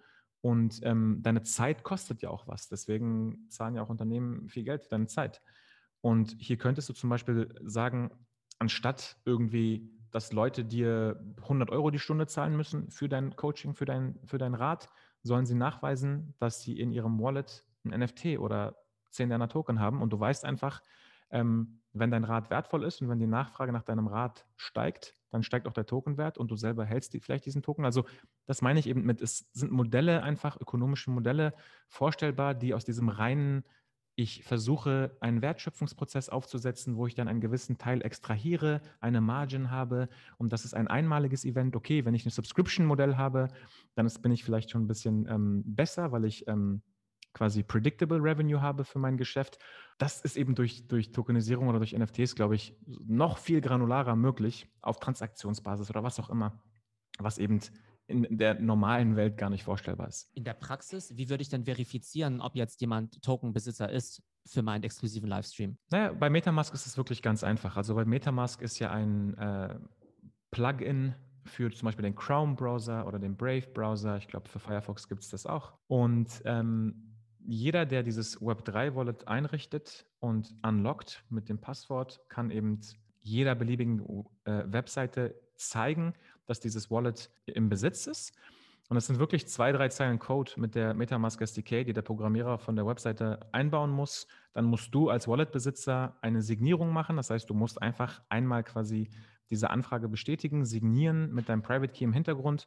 und ähm, deine Zeit kostet ja auch was. Deswegen zahlen ja auch Unternehmen viel Geld für deine Zeit. Und hier könntest du zum Beispiel sagen, anstatt irgendwie, dass Leute dir 100 Euro die Stunde zahlen müssen für dein Coaching, für dein, für dein Rat, sollen sie nachweisen, dass sie in ihrem Wallet ein NFT oder 10 deiner Token haben und du weißt einfach, ähm, wenn dein Rat wertvoll ist und wenn die Nachfrage nach deinem Rat steigt, dann steigt auch der Tokenwert und du selber hältst die, vielleicht diesen Token. Also das meine ich eben mit, es sind Modelle einfach, ökonomische Modelle vorstellbar, die aus diesem reinen, ich versuche einen Wertschöpfungsprozess aufzusetzen, wo ich dann einen gewissen Teil extrahiere, eine Margin habe und das ist ein einmaliges Event. Okay, wenn ich ein Subscription-Modell habe, dann ist, bin ich vielleicht schon ein bisschen ähm, besser, weil ich ähm, quasi predictable Revenue habe für mein Geschäft. Das ist eben durch, durch Tokenisierung oder durch NFTs, glaube ich, noch viel granularer möglich auf Transaktionsbasis oder was auch immer, was eben in der normalen Welt gar nicht vorstellbar ist. In der Praxis, wie würde ich denn verifizieren, ob jetzt jemand Tokenbesitzer ist für meinen exklusiven Livestream? Naja, bei Metamask ist es wirklich ganz einfach. Also bei Metamask ist ja ein äh, Plugin für zum Beispiel den Chrome-Browser oder den Brave-Browser. Ich glaube, für Firefox gibt es das auch. Und ähm, jeder, der dieses Web3-Wallet einrichtet und unlockt mit dem Passwort, kann eben jeder beliebigen äh, Webseite zeigen, dass dieses Wallet im Besitz ist. Und es sind wirklich zwei, drei Zeilen Code mit der Metamask SDK, die der Programmierer von der Webseite einbauen muss. Dann musst du als Wallet-Besitzer eine Signierung machen. Das heißt, du musst einfach einmal quasi diese Anfrage bestätigen, signieren mit deinem Private Key im Hintergrund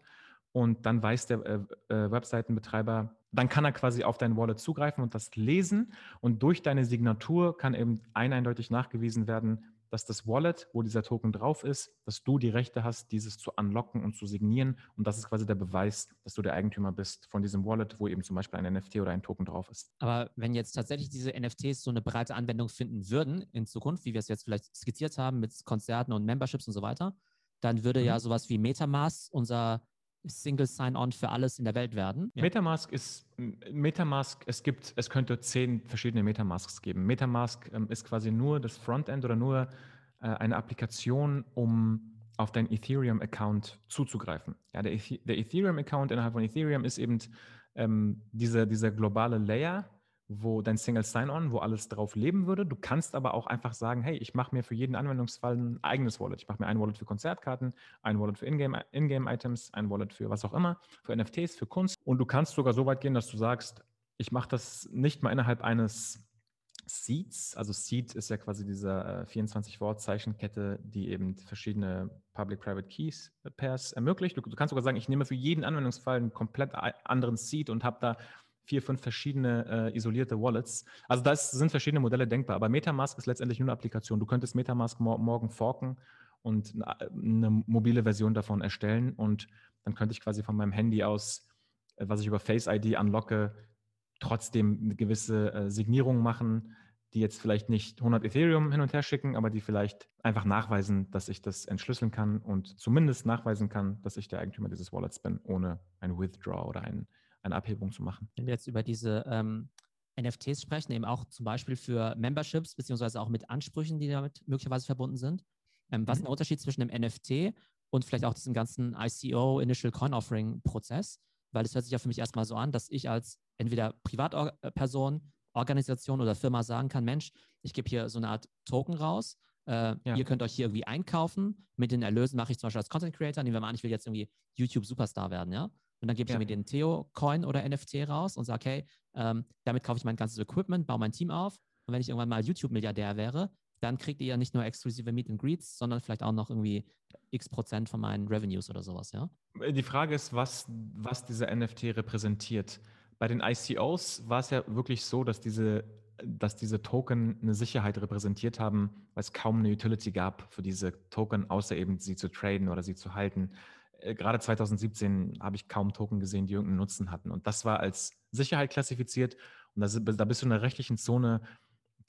und dann weiß der äh, äh, Webseitenbetreiber, dann kann er quasi auf dein Wallet zugreifen und das lesen und durch deine Signatur kann eben eindeutig nachgewiesen werden, dass das Wallet, wo dieser Token drauf ist, dass du die Rechte hast, dieses zu unlocken und zu signieren und das ist quasi der Beweis, dass du der Eigentümer bist von diesem Wallet, wo eben zum Beispiel ein NFT oder ein Token drauf ist. Aber wenn jetzt tatsächlich diese NFTs so eine breite Anwendung finden würden in Zukunft, wie wir es jetzt vielleicht skizziert haben mit Konzerten und Memberships und so weiter, dann würde mhm. ja sowas wie Metamask unser Single Sign-On für alles in der Welt werden. Ja. Metamask ist Metamask, es gibt, es könnte zehn verschiedene Metamasks geben. Metamask ähm, ist quasi nur das Frontend oder nur äh, eine Applikation, um auf deinen Ethereum-Account zuzugreifen. Ja, der, der Ethereum-Account innerhalb von Ethereum ist eben ähm, dieser, dieser globale Layer, wo dein Single Sign-On, wo alles drauf leben würde. Du kannst aber auch einfach sagen, hey, ich mache mir für jeden Anwendungsfall ein eigenes Wallet. Ich mache mir ein Wallet für Konzertkarten, ein Wallet für Ingame-Items, ein Wallet für was auch immer, für NFTs, für Kunst. Und du kannst sogar so weit gehen, dass du sagst, ich mache das nicht mal innerhalb eines Seeds. Also Seed ist ja quasi diese äh, 24-Wort-Zeichenkette, die eben verschiedene Public-Private Keys äh, Pairs ermöglicht. Du, du, kannst sogar sagen, ich nehme für jeden Anwendungsfall einen komplett anderen Seed und habe da vier, fünf verschiedene äh, isolierte Wallets. Also da sind verschiedene Modelle denkbar. Aber Metamask ist letztendlich nur eine Applikation. Du könntest Metamask mor morgen forken und eine mobile Version davon erstellen und dann könnte ich quasi von meinem Handy aus, äh, was ich über Face ID unlocke, trotzdem eine gewisse äh, Signierung machen, die jetzt vielleicht nicht 100 Ethereum hin und her schicken, aber die vielleicht einfach nachweisen, dass ich das entschlüsseln kann und zumindest nachweisen kann, dass ich der Eigentümer dieses Wallets bin, ohne ein Withdraw oder ein, eine Abhebung zu machen. Wenn wir jetzt über diese ähm, NFTs sprechen, eben auch zum Beispiel für Memberships, beziehungsweise auch mit Ansprüchen, die damit möglicherweise verbunden sind. Ähm, was ist mhm. der Unterschied zwischen dem NFT und vielleicht auch diesem ganzen ICO, Initial Coin Offering Prozess? Weil es hört sich ja für mich erstmal so an, dass ich als entweder Privatperson, Organisation oder Firma sagen kann, Mensch, ich gebe hier so eine Art Token raus. Äh, ja. Ihr könnt euch hier irgendwie einkaufen. Mit den Erlösen mache ich zum Beispiel als Content Creator, nehmen wir mal an, ich will jetzt irgendwie YouTube Superstar werden, ja. Und dann gebe ich ja. mir den Theo-Coin oder NFT raus und sage, hey, ähm, damit kaufe ich mein ganzes Equipment, baue mein Team auf. Und wenn ich irgendwann mal YouTube-Milliardär wäre, dann kriegt ihr ja nicht nur exklusive Meet and Greets, sondern vielleicht auch noch irgendwie x Prozent von meinen Revenues oder sowas, ja? Die Frage ist, was, was dieser NFT repräsentiert. Bei den ICOs war es ja wirklich so, dass diese, dass diese Token eine Sicherheit repräsentiert haben, weil es kaum eine Utility gab für diese Token, außer eben sie zu traden oder sie zu halten. Äh, gerade 2017 habe ich kaum Token gesehen, die irgendeinen Nutzen hatten. Und das war als Sicherheit klassifiziert. Und da bist du in einer rechtlichen Zone,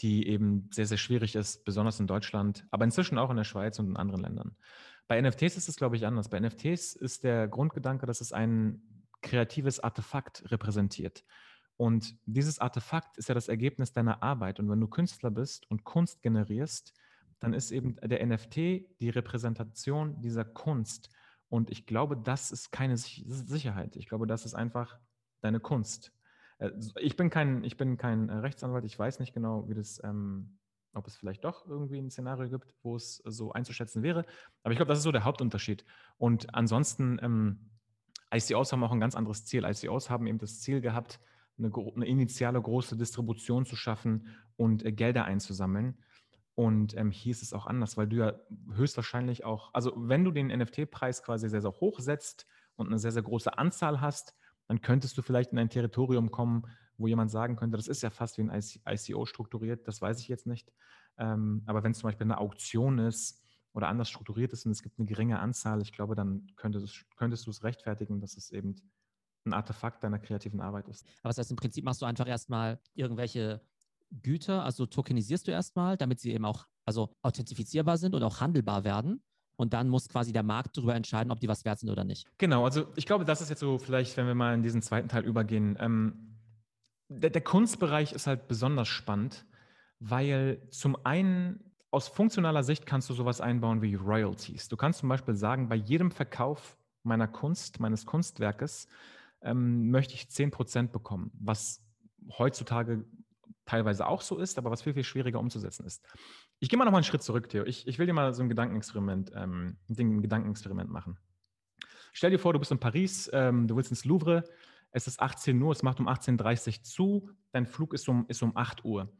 die eben sehr, sehr schwierig ist, besonders in Deutschland, aber inzwischen auch in der Schweiz und in anderen Ländern. Bei NFTs ist es, glaube ich, anders. Bei NFTs ist der Grundgedanke, dass es ein kreatives Artefakt repräsentiert. Und dieses Artefakt ist ja das Ergebnis deiner Arbeit. Und wenn du Künstler bist und Kunst generierst, dann ist eben der NFT die Repräsentation dieser Kunst. Und ich glaube, das ist keine Sicherheit. Ich glaube, das ist einfach deine Kunst. Äh, ich bin kein, ich bin kein äh, Rechtsanwalt, ich weiß nicht genau, wie das, ähm, ob es vielleicht doch irgendwie ein Szenario gibt, wo es so einzuschätzen wäre. Aber ich glaube, das ist so der Hauptunterschied. Und ansonsten, ähm, ICOs haben auch ein ganz anderes Ziel. ICOs haben eben das Ziel gehabt, eine, eine initiale große Distribution zu schaffen und äh, Gelder einzusammeln. Und ähm, hier ist es auch anders, weil du ja höchstwahrscheinlich auch, also wenn du den NFT-Preis quasi sehr, sehr hoch setzt und eine sehr, sehr große Anzahl hast, dann könntest du vielleicht in ein Territorium kommen, wo jemand sagen könnte, das ist ja fast wie ein ICO strukturiert, das weiß ich jetzt nicht. Ähm, aber wenn es zum Beispiel eine Auktion ist oder anders strukturiert ist und es gibt eine geringe Anzahl, ich glaube, dann könntest, könntest du es rechtfertigen, dass es eben ein Artefakt deiner kreativen Arbeit ist. Aber das heißt, im Prinzip machst du einfach erstmal irgendwelche Güter, also tokenisierst du erstmal, damit sie eben auch also authentifizierbar sind und auch handelbar werden und dann muss quasi der Markt darüber entscheiden, ob die was wert sind oder nicht. Genau, also ich glaube, das ist jetzt so vielleicht, wenn wir mal in diesen zweiten Teil übergehen. Ähm, der, der Kunstbereich ist halt besonders spannend, weil zum einen aus funktionaler Sicht kannst du sowas einbauen wie Royalties. Du kannst zum Beispiel sagen, bei jedem Verkauf meiner Kunst, meines Kunstwerkes, ähm, möchte ich 10% bekommen, was heutzutage teilweise auch so ist, aber was viel, viel schwieriger umzusetzen ist. Ich gehe mal noch mal einen Schritt zurück, Theo. Ich, ich will dir mal so ein Gedankenexperiment, ähm, ein Gedankenexperiment machen. Stell dir vor, du bist in Paris, ähm, du willst ins Louvre, es ist 18 Uhr, es macht um 18.30 Uhr zu, dein Flug ist um, ist um 8 Uhr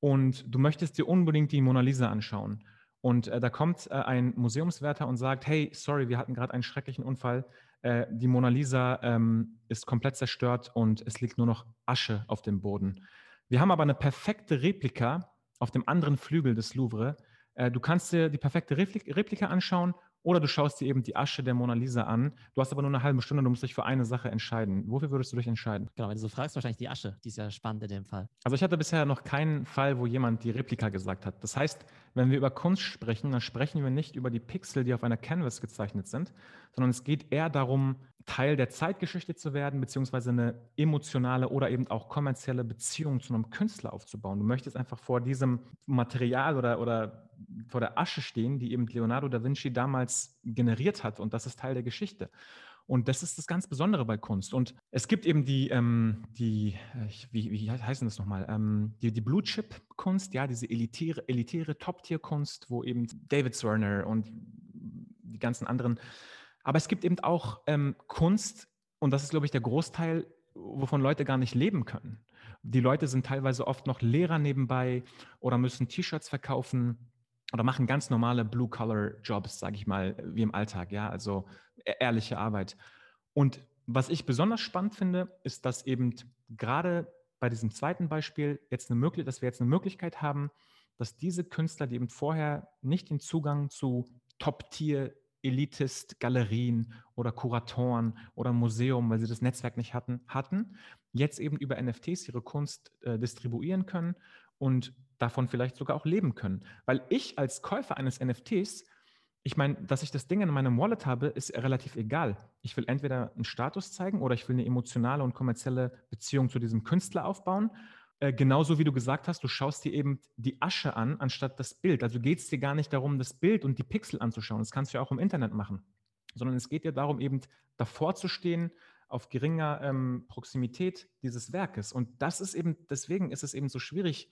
und du möchtest dir unbedingt die Mona Lisa anschauen. Und äh, da kommt äh, ein Museumswärter und sagt, hey, sorry, wir hatten gerade einen schrecklichen Unfall. Äh, die Mona Lisa ähm, ist komplett zerstört und es liegt nur noch Asche auf dem Boden. Wir haben aber eine perfekte Replika auf dem anderen Flügel des Louvre. Äh, du kannst dir die perfekte Replika anschauen oder du schaust dir eben die Asche der Mona Lisa an. Du hast aber nur eine halbe Stunde, du musst dich für eine Sache entscheiden. Wofür würdest du dich entscheiden? Genau, wenn du so fragst, wahrscheinlich die Asche. Die ist ja spannend in dem Fall. Also ich hatte bisher noch keinen Fall, wo jemand die Replika gesagt hat. Das heißt, wenn wir über Kunst sprechen, dann sprechen wir nicht über die Pixel, die auf einer Canvas gezeichnet sind, sondern es geht eher darum, Teil der Zeitgeschichte zu werden, beziehungsweise eine emotionale oder eben auch kommerzielle Beziehung zu einem Künstler aufzubauen. Du möchtest einfach vor diesem Material oder, oder vor der Asche stehen, die eben Leonardo da Vinci damals generiert hat und das ist Teil der Geschichte. Und das ist das ganz Besondere bei Kunst. Und es gibt eben die, ähm, die wie, wie heißt das nochmal, ähm, die, die Blue-Chip-Kunst, ja, diese elitäre, elitäre Top-Tier-Kunst, wo eben David Zwerner und die ganzen anderen. Aber es gibt eben auch ähm, Kunst, und das ist, glaube ich, der Großteil, wovon Leute gar nicht leben können. Die Leute sind teilweise oft noch Lehrer nebenbei oder müssen T-Shirts verkaufen oder machen ganz normale Blue-Collar-Jobs, sage ich mal, wie im Alltag, ja, also e-, ehrliche Arbeit. Und was ich besonders spannend finde, ist, dass eben gerade bei diesem zweiten Beispiel jetzt eine Möglichkeit, dass wir jetzt eine Möglichkeit haben, dass diese Künstler, die eben vorher nicht den Zugang zu Top-Tier Elitist, Galerien oder Kuratoren oder Museum, weil sie das Netzwerk nicht hatten, hatten, jetzt eben über NFTs ihre Kunst äh, distribuieren können und davon vielleicht sogar auch leben können. Weil ich als Käufer eines NFTs, ich meine, dass ich das Ding in meinem Wallet habe, ist relativ egal. Ich will entweder einen Status zeigen oder ich will eine emotionale und kommerzielle Beziehung zu diesem Künstler aufbauen. Äh, genauso wie du gesagt hast, du schaust dir eben die Asche an, anstatt das Bild. Also geht es dir gar nicht darum, das Bild und die Pixel anzuschauen. Das kannst du ja auch im Internet machen. Sondern es geht dir darum, eben davor zu stehen, auf geringer ähm, Proximität dieses Werkes. Und das ist eben, deswegen ist es eben so schwierig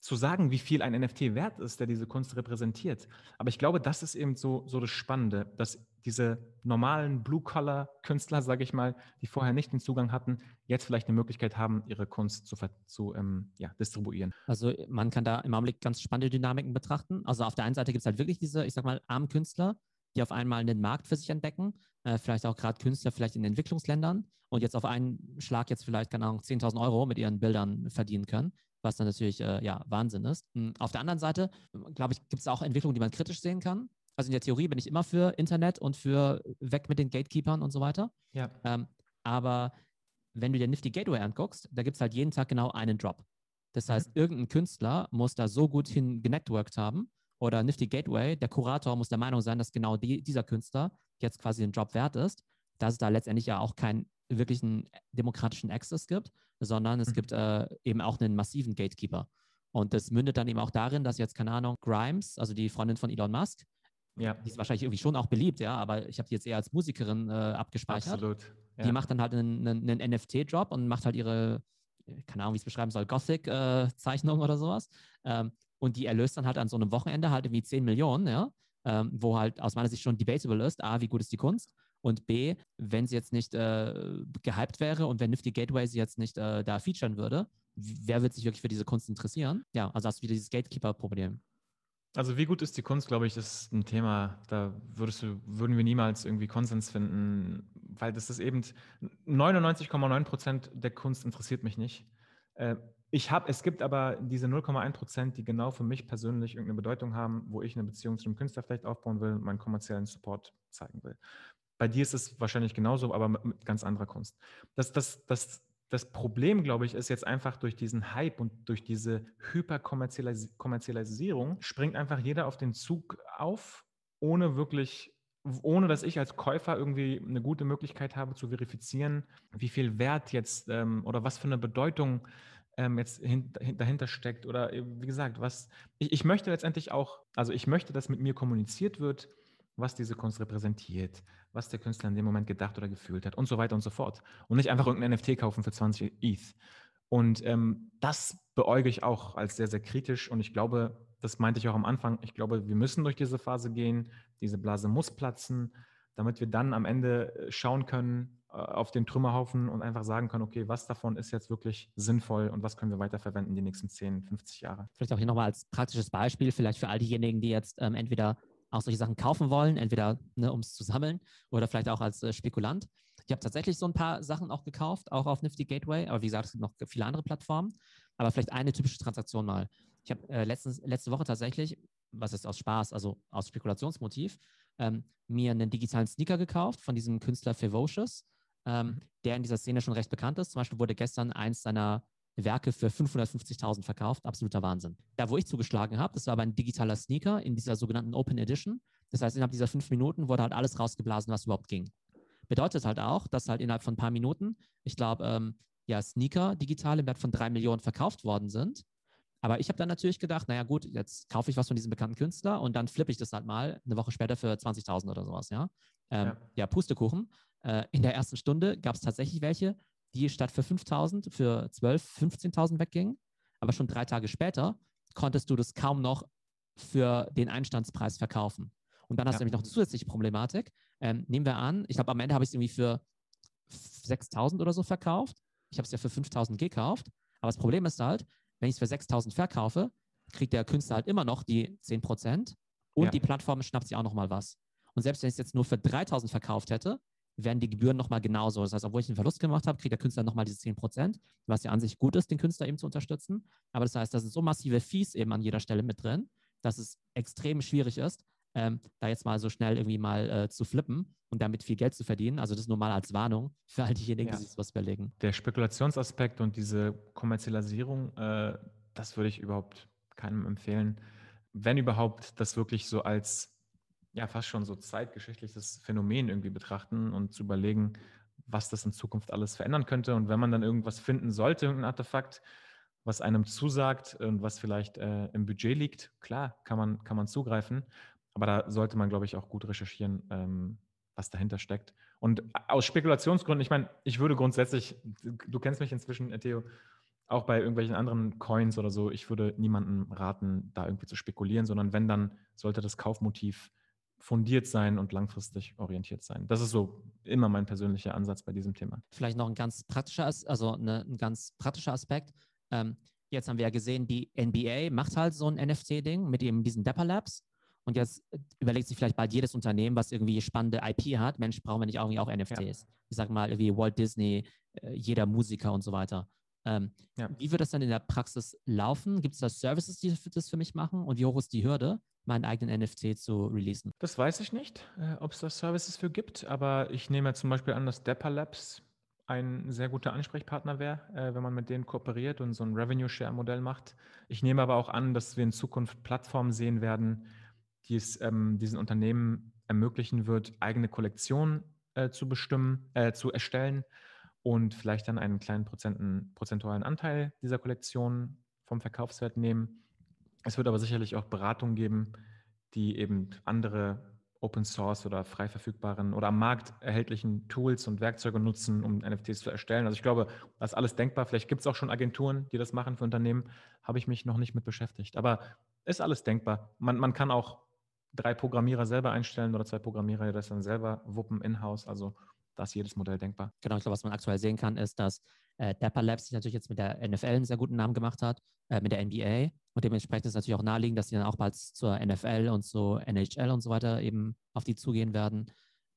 zu sagen, wie viel ein NFT wert ist, der diese Kunst repräsentiert. Aber ich glaube, das ist eben so, so das Spannende, dass diese normalen Blue-Collar-Künstler, sage ich mal, die vorher nicht den Zugang hatten, jetzt vielleicht eine Möglichkeit haben, ihre Kunst zu, zu ähm, ja, distribuieren. Also man kann da im Augenblick ganz spannende Dynamiken betrachten. Also auf der einen Seite gibt es halt wirklich diese, ich sag mal, armen Künstler, die auf einmal einen Markt für sich entdecken, äh, vielleicht auch gerade Künstler vielleicht in Entwicklungsländern und jetzt auf einen Schlag jetzt vielleicht, keine Ahnung, 10.000 Euro mit ihren Bildern verdienen können, was dann natürlich äh, ja, Wahnsinn ist. Hm, auf der anderen Seite, glaube ich, gibt es auch Entwicklungen, die man kritisch sehen kann. Also in der Theorie bin ich immer für Internet und für weg mit den Gatekeepern und so weiter. Ja. Ähm, aber wenn du dir Nifty Gateway anguckst, da gibt es halt jeden Tag genau einen Drop. Das mhm. heißt, mhm. irgendein Künstler muss da so gut hin genetworked haben, oder Nifty Gateway, der Kurator muss der Meinung sein, dass genau die, dieser Künstler jetzt quasi den Job wert ist, dass es da letztendlich ja auch keinen wirklichen demokratischen Access gibt, sondern es mhm. gibt äh, eben auch einen massiven Gatekeeper. Und das mündet dann eben auch darin, dass jetzt, keine Ahnung, Grimes, also die Freundin von Elon Musk, ja. die ist wahrscheinlich irgendwie schon auch beliebt, ja, aber ich habe die jetzt eher als Musikerin äh, abgespeichert. Absolut. Ja. Die macht dann halt einen, einen, einen NFT-Job und macht halt ihre, keine Ahnung, wie ich es beschreiben soll, Gothic-Zeichnung äh, oder sowas. Ähm, und die erlöst dann halt an so einem Wochenende halt irgendwie 10 Millionen, ja, ähm, wo halt aus meiner Sicht schon debatable ist, A, wie gut ist die Kunst und B, wenn sie jetzt nicht äh, gehypt wäre und wenn Nifty Gateway sie jetzt nicht äh, da featuren würde, wer wird sich wirklich für diese Kunst interessieren? Ja, also hast du wieder dieses Gatekeeper-Problem. Also wie gut ist die Kunst, glaube ich, ist ein Thema, da würdest du, würden wir niemals irgendwie Konsens finden, weil das ist eben 99,9 Prozent der Kunst interessiert mich nicht. Äh, ich habe, es gibt aber diese 0,1 Prozent, die genau für mich persönlich irgendeine Bedeutung haben, wo ich eine Beziehung zu einem Künstler vielleicht aufbauen will, meinen kommerziellen Support zeigen will. Bei dir ist es wahrscheinlich genauso, aber mit, ganz anderer Kunst. Das, das, das, das Problem, glaube ich, ist jetzt einfach durch diesen Hype und durch diese Hyperkommerzialisierung springt einfach jeder auf den Zug auf, ohne wirklich ohne dass ich als Käufer irgendwie eine gute Möglichkeit habe zu verifizieren, wie viel Wert jetzt ähm, oder was für eine Bedeutung ähm, jetzt hin, dahinter steckt oder äh, wie gesagt, was ich, ich möchte letztendlich auch, also ich möchte, dass mit mir kommuniziert wird, was diese Kunst repräsentiert, was der Künstler in dem Moment gedacht oder gefühlt hat und so weiter und so fort. Und nicht einfach irgendein NFT kaufen für 20 ETH. Und ähm, das beäuge ich auch als sehr, sehr kritisch. Und ich glaube, das meinte ich auch am Anfang, ich glaube, wir müssen durch diese Phase gehen. Diese Blase muss platzen, damit wir dann am Ende äh, schauen können, äh, auf den Trümmerhaufen und einfach sagen können, okay, was davon ist jetzt wirklich sinnvoll und was können wir weiterverwenden die nächsten 10, 50 Jahre. Vielleicht auch hier nochmal als praktisches Beispiel, vielleicht für all diejenigen, die jetzt ähm, entweder auch solche Sachen kaufen wollen, entweder ne, um es zu sammeln oder vielleicht auch als äh, Spekulant. Ich habe tatsächlich so ein paar Sachen auch gekauft, auch auf Nifty Gateway, aber wie gesagt, es gibt noch viele andere Plattformen. Aber vielleicht eine typische Transaktion mal. Ich habe äh, letzte Woche tatsächlich, was ist aus Spaß, also aus Spekulationsmotiv, ähm, mir einen digitalen Sneaker gekauft von diesem Künstler Fevocious ähm, mhm. der in dieser Szene schon recht bekannt ist. Zum Beispiel wurde gestern eins seiner Werke für 550.000 verkauft. Absoluter Wahnsinn. Da, wo ich zugeschlagen habe, das war aber ein digitaler Sneaker in dieser sogenannten Open Edition. Das heißt, innerhalb dieser fünf Minuten wurde halt alles rausgeblasen, was überhaupt ging. Bedeutet halt auch, dass halt innerhalb von ein paar Minuten, ich glaube, ähm, ja, Sneaker digital im Wert von drei Millionen verkauft worden sind. Aber ich habe dann natürlich gedacht, naja gut, jetzt kaufe ich was von diesem bekannten Künstler und dann flippe ich das halt mal eine Woche später für 20.000 oder sowas, ja. Ähm, ja. ja. Pustekuchen. Äh, in der ersten Stunde gab es tatsächlich welche, die statt für 5.000 für 12, 15.000 weggingen. Aber schon drei Tage später konntest du das kaum noch für den Einstandspreis verkaufen. Und dann hast ja. du nämlich noch eine zusätzliche Problematik. Ähm, nehmen wir an, ich glaube, am Ende habe ich es irgendwie für 6.000 oder so verkauft. Ich habe es ja für 5.000 gekauft. Aber das Problem ist halt, wenn ich es für 6.000 verkaufe, kriegt der Künstler halt immer noch die 10% und ja. die Plattform schnappt sich auch nochmal was. Und selbst wenn ich es jetzt nur für 3.000 verkauft hätte, wären die Gebühren nochmal genauso. Das heißt, obwohl ich einen Verlust gemacht habe, kriegt der Künstler nochmal diese 10%, was ja an sich gut ist, den Künstler eben zu unterstützen. Aber das heißt, da sind so massive Fees eben an jeder Stelle mit drin, dass es extrem schwierig ist, ähm, da jetzt mal so schnell irgendwie mal äh, zu flippen und damit viel Geld zu verdienen. Also das nur mal als Warnung für all diejenigen, ja. die sich was überlegen. Der Spekulationsaspekt und diese Kommerzialisierung, äh, das würde ich überhaupt keinem empfehlen. Wenn überhaupt, das wirklich so als ja fast schon so zeitgeschichtliches Phänomen irgendwie betrachten und zu überlegen, was das in Zukunft alles verändern könnte. Und wenn man dann irgendwas finden sollte, irgendein Artefakt, was einem zusagt und was vielleicht äh, im Budget liegt, klar, kann man, kann man zugreifen. Aber da sollte man, glaube ich, auch gut recherchieren, ähm, was dahinter steckt. Und aus Spekulationsgründen, ich meine, ich würde grundsätzlich, du kennst mich inzwischen, Theo, auch bei irgendwelchen anderen Coins oder so, ich würde niemandem raten, da irgendwie zu spekulieren, sondern wenn, dann sollte das Kaufmotiv fundiert sein und langfristig orientiert sein. Das ist so immer mein persönlicher Ansatz bei diesem Thema. Vielleicht noch ein ganz praktischer, also eine, ein ganz praktischer Aspekt. Ähm, jetzt haben wir ja gesehen, die NBA macht halt so ein NFT-Ding mit eben diesen Dapper Labs. Und jetzt überlegt sich vielleicht bald jedes Unternehmen, was irgendwie spannende IP hat. Mensch, brauchen wir nicht irgendwie auch NFTs? Ja. Ich sag mal, wie Walt Disney, äh, jeder Musiker und so weiter. Ähm, ja. Wie wird das dann in der Praxis laufen? Gibt es da Services, die das für mich machen? Und wie hoch ist die Hürde, meinen eigenen NFT zu releasen? Das weiß ich nicht, äh, ob es da Services für gibt, aber ich nehme zum Beispiel an, dass Dapper Labs ein sehr guter Ansprechpartner wäre, äh, wenn man mit denen kooperiert und so ein Revenue-Share-Modell macht. Ich nehme aber auch an, dass wir in Zukunft Plattformen sehen werden, die es ähm, diesen Unternehmen ermöglichen wird, eigene Kollektionen äh, zu bestimmen, äh, zu erstellen und vielleicht dann einen kleinen Prozenten, prozentualen Anteil dieser Kollektion vom Verkaufswert nehmen. Es wird aber sicherlich auch Beratungen geben, die eben andere Open Source oder frei verfügbaren oder am Markt erhältlichen Tools und Werkzeuge nutzen, um NFTs zu erstellen. Also ich glaube, das ist alles denkbar. Vielleicht gibt es auch schon Agenturen, die das machen für Unternehmen. Habe ich mich noch nicht mit beschäftigt. Aber ist alles denkbar. Man, man kann auch drei Programmierer selber einstellen oder zwei Programmierer, die das dann selber wuppen in-house. Also da ist jedes Modell denkbar. Genau, ich glaube, was man aktuell sehen kann, ist, dass äh, Dapper Labs sich natürlich jetzt mit der NFL einen sehr guten Namen gemacht hat, äh, mit der NBA. Und dementsprechend ist es natürlich auch naheliegend, dass sie dann auch bald zur NFL und zur NHL und so weiter eben auf die zugehen werden.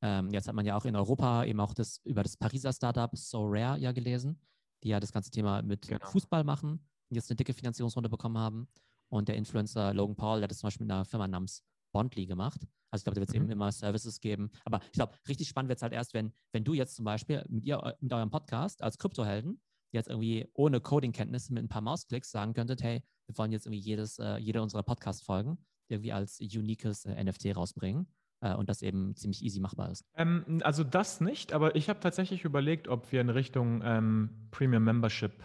Ähm, jetzt hat man ja auch in Europa eben auch das über das Pariser Startup So Rare ja gelesen, die ja das ganze Thema mit genau. Fußball machen und jetzt eine dicke Finanzierungsrunde bekommen haben. Und der Influencer Logan Paul, der hat das zum Beispiel mit einer Firma namens Bondly gemacht. Also ich glaube, da wird es mhm. eben immer Services geben. Aber ich glaube, richtig spannend wird es halt erst, wenn, wenn du jetzt zum Beispiel mit, ihr, mit eurem Podcast als Kryptohelden jetzt irgendwie ohne Coding-Kenntnisse mit ein paar Mausklicks sagen könntet, hey, wir wollen jetzt irgendwie jedes, äh, jede unserer Podcast-Folgen irgendwie als uniques äh, NFT rausbringen äh, und das eben ziemlich easy machbar ist. Ähm, also das nicht, aber ich habe tatsächlich überlegt, ob wir in Richtung ähm, Premium Membership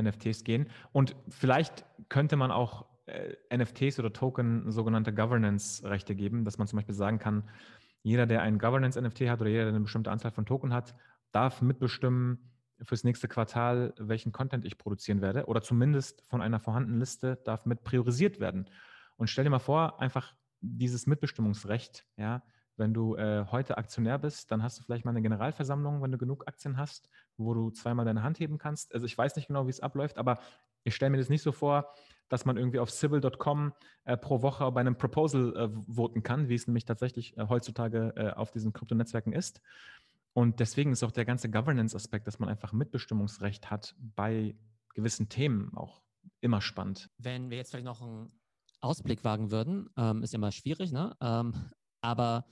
NFTs gehen. Und vielleicht könnte man auch äh, NFTs oder Token sogenannte Governance-Rechte geben, dass man zum Beispiel sagen kann, jeder, der ein Governance-NFT hat oder jeder, der eine bestimmte Anzahl von Token hat, darf mitbestimmen fürs nächste Quartal, welchen Content ich produzieren werde oder zumindest von einer vorhandenen Liste darf mit priorisiert werden. Und stell dir mal vor, einfach dieses Mitbestimmungsrecht, ja, wenn du äh, heute Aktionär bist, dann hast du vielleicht mal eine Generalversammlung, wenn du genug Aktien hast, wo du zweimal deine Hand heben kannst. Also ich weiß nicht genau, wie es abläuft, aber ich stelle mir das nicht so vor, dass man irgendwie auf civil.com äh, pro Woche bei einem Proposal äh, voten kann, wie es nämlich tatsächlich äh, heutzutage äh, auf diesen Kryptonetzwerken ist. Und deswegen ist auch der ganze Governance-Aspekt, dass man einfach Mitbestimmungsrecht hat bei gewissen Themen auch immer spannend. Wenn wir jetzt vielleicht noch einen Ausblick wagen würden, ähm, ist ja immer schwierig, ne? Ähm, aber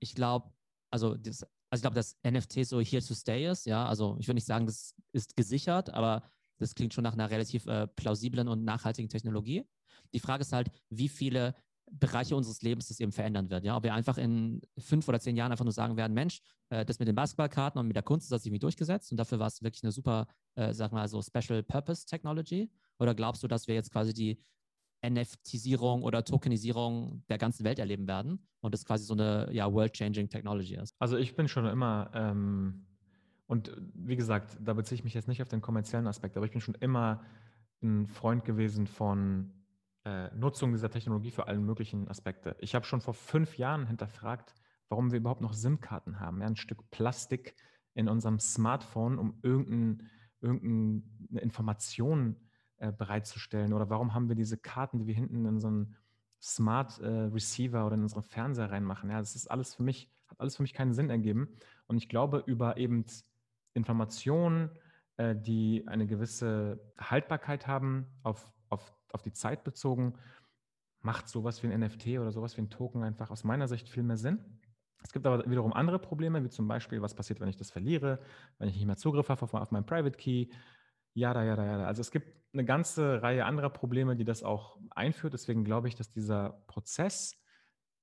ich glaube, also, also ich glaube, dass NFT so here to stay ist, ja. Also ich würde nicht sagen, das ist gesichert, aber das klingt schon nach einer relativ äh, plausiblen und nachhaltigen Technologie. Die Frage ist halt, wie viele Bereiche unseres Lebens das eben verändern wird. Ja? Ob wir einfach in fünf oder zehn Jahren einfach nur sagen werden, Mensch, äh, das mit den Basketballkarten und mit der Kunst, das hat sich irgendwie durchgesetzt und dafür war es wirklich eine super, äh, sag mal so Special Purpose Technology. Oder glaubst du, dass wir jetzt quasi die NFTisierung oder Tokenisierung der ganzen Welt erleben werden und es quasi so eine ja, world-changing Technology ist? Also ich bin schon immer, ähm, und wie gesagt, da beziehe ich mich jetzt nicht auf den kommerziellen Aspekt, aber ich bin schon immer ein Freund gewesen von äh, Nutzung dieser Technologie für alle möglichen Aspekte. Ich habe schon vor fünf Jahren hinterfragt, warum wir überhaupt noch SIM-Karten haben. Ja, ein Stück Plastik in unserem Smartphone, um irgendein, irgendeine Information äh, bereitzustellen. Oder warum haben wir diese Karten, die wir hinten in einen Smart äh, Receiver oder in unseren Fernseher reinmachen? Ja, das ist alles für mich, hat alles für mich keinen Sinn ergeben. Und ich glaube, über eben Informationen, äh, die eine gewisse Haltbarkeit haben, auf, auf, auf die Zeit bezogen, macht sowas wie ein NFT oder sowas wie ein Token einfach aus meiner Sicht viel mehr Sinn. Es gibt aber wiederum andere Probleme, wie zum Beispiel, was passiert, wenn ich das verliere, wenn ich nicht mehr Zugriff habe auf, auf meinen Private Key, ja, ja, ja, ja. Also es gibt eine ganze Reihe anderer Probleme, die das auch einführt. Deswegen glaube ich, dass dieser Prozess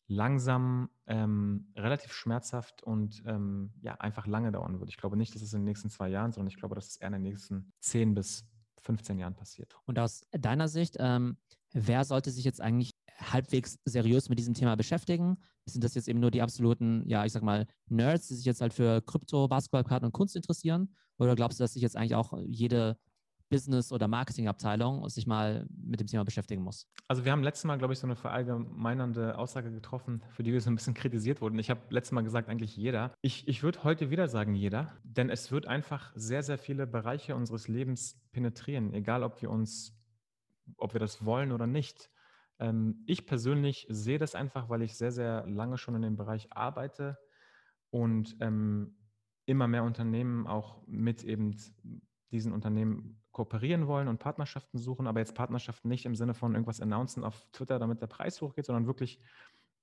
langsam, ähm, relativ schmerzhaft und ähm, ja, einfach lange dauern wird. Ich glaube nicht, dass es in den nächsten zwei Jahren, sondern ich glaube, dass es eher in den nächsten 10 bis 15 Jahren passiert. Und aus deiner Sicht, ähm, wer sollte sich jetzt eigentlich halbwegs seriös mit diesem Thema beschäftigen? Sind das jetzt eben nur die absoluten, ja, ich sag mal, Nerds, die sich jetzt halt für Krypto, Basketballkarten und Kunst interessieren? Oder glaubst du, dass sich jetzt eigentlich auch jede Business- oder Marketingabteilung sich mal mit dem Thema beschäftigen muss. Also wir haben letztes Mal, glaube ich, so eine verallgemeinernde Aussage getroffen, für die wir so ein bisschen kritisiert wurden. Ich habe letztes Mal gesagt, eigentlich jeder. Ich, ich würde heute wieder sagen, jeder, denn es wird einfach sehr, sehr viele Bereiche unseres Lebens penetrieren, egal ob wir uns, ob wir das wollen oder nicht. Ähm, ich persönlich sehe das einfach, weil ich sehr, sehr lange schon in dem Bereich arbeite und ähm, immer mehr Unternehmen auch mit eben diesen Unternehmen kooperieren wollen und Partnerschaften suchen, aber jetzt Partnerschaften nicht im Sinne von irgendwas announcen auf Twitter, damit der Preis hochgeht, sondern wirklich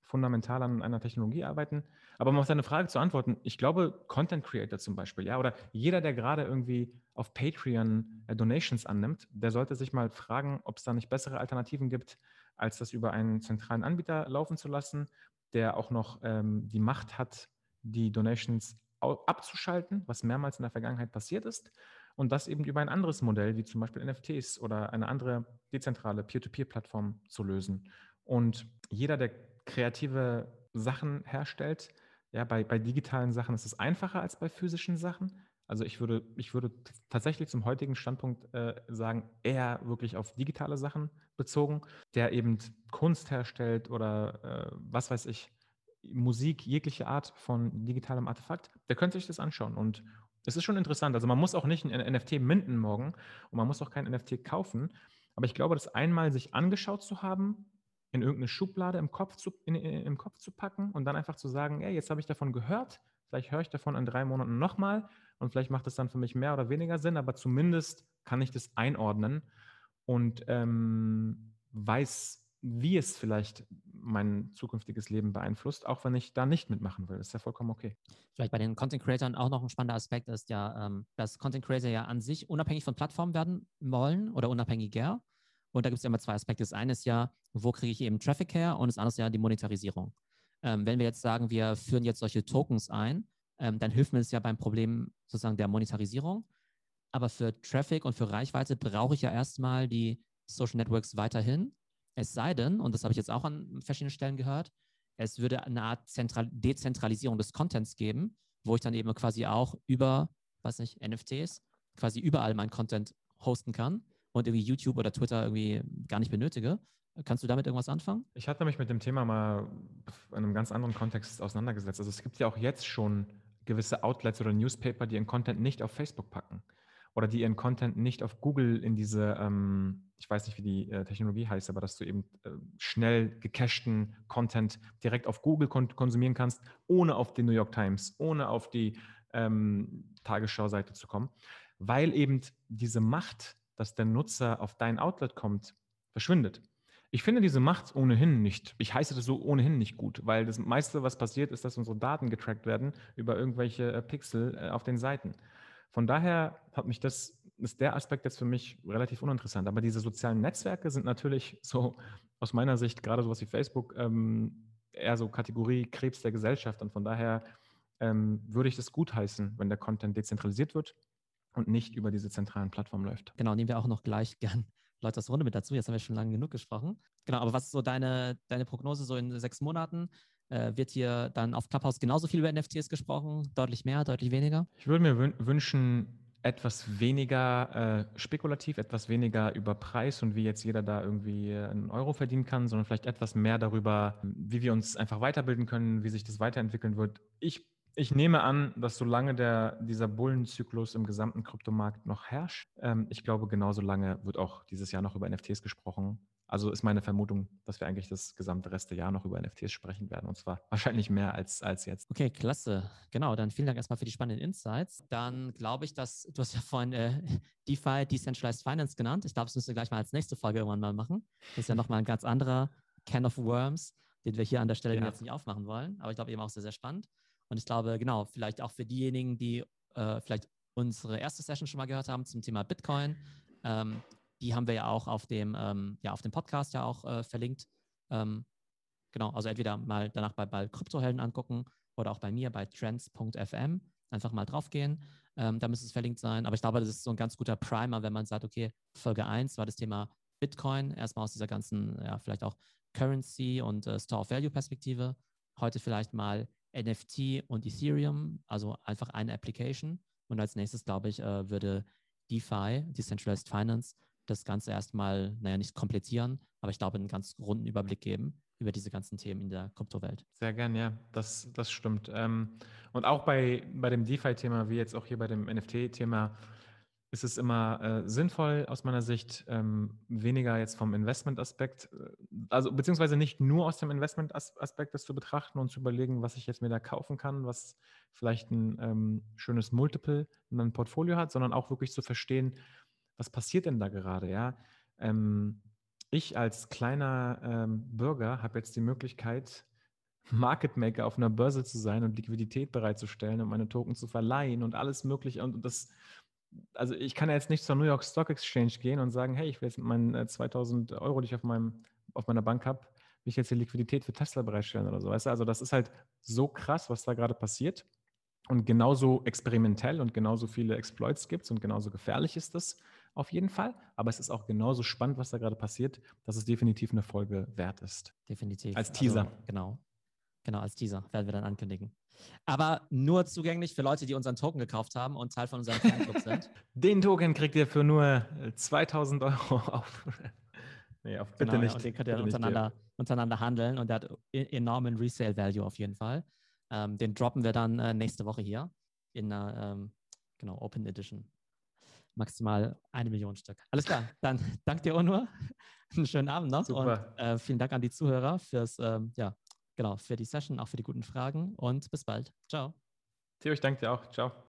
fundamental an einer Technologie arbeiten. Aber um auf deine Frage zu antworten, ich glaube, Content Creator zum Beispiel, ja, oder jeder, der gerade irgendwie auf Patreon äh, Donations annimmt, der sollte sich mal fragen, ob es da nicht bessere Alternativen gibt, als das über einen zentralen Anbieter laufen zu lassen, der auch noch ähm, die Macht hat, die Donations abzuschalten, was mehrmals in der Vergangenheit passiert ist und das eben über ein anderes Modell, wie zum Beispiel NFTs oder eine andere dezentrale Peer-to-Peer-Plattform zu lösen. Und jeder, der kreative Sachen herstellt, ja, bei, bei digitalen Sachen ist es einfacher als bei physischen Sachen. Also ich würde, ich würde tatsächlich zum heutigen Standpunkt äh, sagen, eher wirklich auf digitale Sachen bezogen, der eben Kunst herstellt oder äh, was weiß ich, Musik, jegliche Art von digitalem Artefakt, der könnte sich das anschauen und, es ist schon interessant. Also man muss auch nicht ein NFT minden morgen und man muss auch kein NFT kaufen. Aber ich glaube, das einmal sich angeschaut zu haben, in irgendeine Schublade im Kopf zu, in, im Kopf zu packen und dann einfach zu sagen, ey, jetzt habe ich davon gehört, vielleicht höre ich davon in drei Monaten nochmal und vielleicht macht es dann für mich mehr oder weniger Sinn, aber zumindest kann ich das einordnen und ähm, weiß, wie es vielleicht mein zukünftiges Leben beeinflusst, auch wenn ich da nicht mitmachen will. Das ist ja vollkommen okay. Vielleicht bei den Content Creators auch noch ein spannender Aspekt ist ja, ähm, dass Content Creator ja an sich unabhängig von Plattformen werden wollen oder unabhängiger. Und da gibt es ja immer zwei Aspekte. Das eine ist ja, wo kriege ich eben Traffic her? Und das andere ist ja die Monetarisierung. Ähm, wenn wir jetzt sagen, wir führen jetzt solche Tokens ein, ähm, dann hilft mir das ja beim Problem sozusagen der Monetarisierung. Aber für Traffic und für Reichweite brauche ich ja erstmal die Social Networks weiterhin. Es sei denn, und das habe ich jetzt auch an verschiedenen Stellen gehört, es würde eine Art Zentral Dezentralisierung des Contents geben, wo ich dann eben quasi auch über, weiß nicht, NFTs quasi überall mein Content hosten kann und irgendwie YouTube oder Twitter irgendwie gar nicht benötige. Kannst du damit irgendwas anfangen? Ich hatte mich mit dem Thema mal in einem ganz anderen Kontext auseinandergesetzt. Also es gibt ja auch jetzt schon gewisse Outlets oder Newspaper, die ihren Content nicht auf Facebook packen oder die ihren Content nicht auf Google in diese, ähm, ich weiß nicht, wie die äh, Technologie heißt, aber dass du eben äh, schnell gecachten Content direkt auf Google kon konsumieren kannst, ohne auf die New York Times, ohne auf die ähm, Tagesschau-Seite zu kommen, weil eben diese Macht, dass der Nutzer auf dein Outlet kommt, verschwindet. Ich finde diese Macht ohnehin nicht, ich heiße das so ohnehin nicht gut, weil das meiste, was passiert, ist, dass unsere Daten getrackt werden über irgendwelche äh, Pixel äh, auf den Seiten. Von daher hat mich das, ist der Aspekt jetzt für mich relativ uninteressant. Aber diese sozialen Netzwerke sind natürlich so aus meiner Sicht, gerade sowas wie Facebook, ähm, eher so Kategorie Krebs der Gesellschaft. Und von daher ähm, würde ich das gutheißen, wenn der Content dezentralisiert wird und nicht über diese zentralen Plattformen läuft. Genau, nehmen wir auch noch gleich gern Leute aus der Runde mit dazu. Jetzt haben wir schon lange genug gesprochen. Genau, aber was ist so deine, deine Prognose so in sechs Monaten? Äh, wird hier dann auf Clubhouse genauso viel über NFTs gesprochen? Deutlich mehr, deutlich weniger? Ich würde mir wün wünschen, etwas weniger äh, spekulativ, etwas weniger über Preis und wie jetzt jeder da irgendwie einen Euro verdienen kann, sondern vielleicht etwas mehr darüber, wie wir uns einfach weiterbilden können, wie sich das weiterentwickeln wird. Ich, ich nehme an, dass solange der, dieser Bullenzyklus im gesamten Kryptomarkt noch herrscht, ähm, ich glaube, genauso lange wird auch dieses Jahr noch über NFTs gesprochen. Also ist meine Vermutung, dass wir eigentlich das gesamte Rest der Jahr noch über NFTs sprechen werden. Und zwar wahrscheinlich mehr als, als jetzt. Okay, klasse. Genau, dann vielen Dank erstmal für die spannenden Insights. Dann glaube ich, dass du hast ja vorhin äh, DeFi, Decentralized Finance genannt. Ich glaube, das müssen wir gleich mal als nächste Folge irgendwann mal machen. Das ist ja nochmal ein ganz anderer Can of Worms, den wir hier an der Stelle ja. jetzt nicht aufmachen wollen. Aber ich glaube eben auch sehr, sehr spannend. Und ich glaube, genau, vielleicht auch für diejenigen, die äh, vielleicht unsere erste Session schon mal gehört haben zum Thema Bitcoin. Ähm, die haben wir ja auch auf dem, ähm, ja, auf dem Podcast ja auch äh, verlinkt. Ähm, genau, also entweder mal danach bei, bei Kryptohelden angucken oder auch bei mir bei trends.fm. Einfach mal draufgehen. Ähm, da müsste es verlinkt sein. Aber ich glaube, das ist so ein ganz guter Primer, wenn man sagt, okay, Folge 1 war das Thema Bitcoin, erstmal aus dieser ganzen, ja, vielleicht auch Currency und äh, Store of Value Perspektive. Heute vielleicht mal NFT und Ethereum, also einfach eine Application. Und als nächstes, glaube ich, äh, würde DeFi, Decentralized Finance, das Ganze erstmal, naja, nicht komplizieren, aber ich glaube, einen ganz runden Überblick geben über diese ganzen Themen in der Kryptowelt. Sehr gern, ja, das, das stimmt. Ähm, und auch bei, bei dem DeFi-Thema, wie jetzt auch hier bei dem NFT-Thema, ist es immer äh, sinnvoll aus meiner Sicht, ähm, weniger jetzt vom Investment-Aspekt, äh, also beziehungsweise nicht nur aus dem Investment-Aspekt das zu betrachten und zu überlegen, was ich jetzt mir da kaufen kann, was vielleicht ein ähm, schönes Multiple in meinem Portfolio hat, sondern auch wirklich zu verstehen, was passiert denn da gerade? Ja? Ähm, ich als kleiner ähm, Bürger habe jetzt die Möglichkeit, Market Maker auf einer Börse zu sein und Liquidität bereitzustellen und meine Token zu verleihen und alles Mögliche. Und das, also ich kann ja jetzt nicht zur New York Stock Exchange gehen und sagen, hey, ich will jetzt mit meinen 2000 äh, Euro, die ich auf, meinem, auf meiner Bank habe, will ich jetzt die Liquidität für Tesla bereitstellen oder so. Weißt du? Also das ist halt so krass, was da gerade passiert. Und genauso experimentell und genauso viele Exploits gibt es und genauso gefährlich ist das auf jeden Fall. Aber es ist auch genauso spannend, was da gerade passiert, dass es definitiv eine Folge wert ist. Definitiv. Als Teaser. Also, genau. Genau, als Teaser werden wir dann ankündigen. Aber nur zugänglich für Leute, die unseren Token gekauft haben und Teil von unserem Fanclub sind. Den Token kriegt ihr für nur 2000 Euro auf. nee, auf bitte genau, nicht. Und den könnt ihr dann untereinander, untereinander handeln und der hat e-, enormen Resale-Value auf jeden Fall. Ähm, den droppen wir dann äh, nächste Woche hier in einer ähm, genau, Open Edition maximal eine Million Stück. Alles klar, dann danke dir, Onur. Einen schönen Abend noch. Super. Und äh, vielen Dank an die Zuhörer fürs, ähm, ja, genau, für die Session, auch für die guten Fragen und bis bald. Ciao. Theo, ich danke dir auch. Ciao.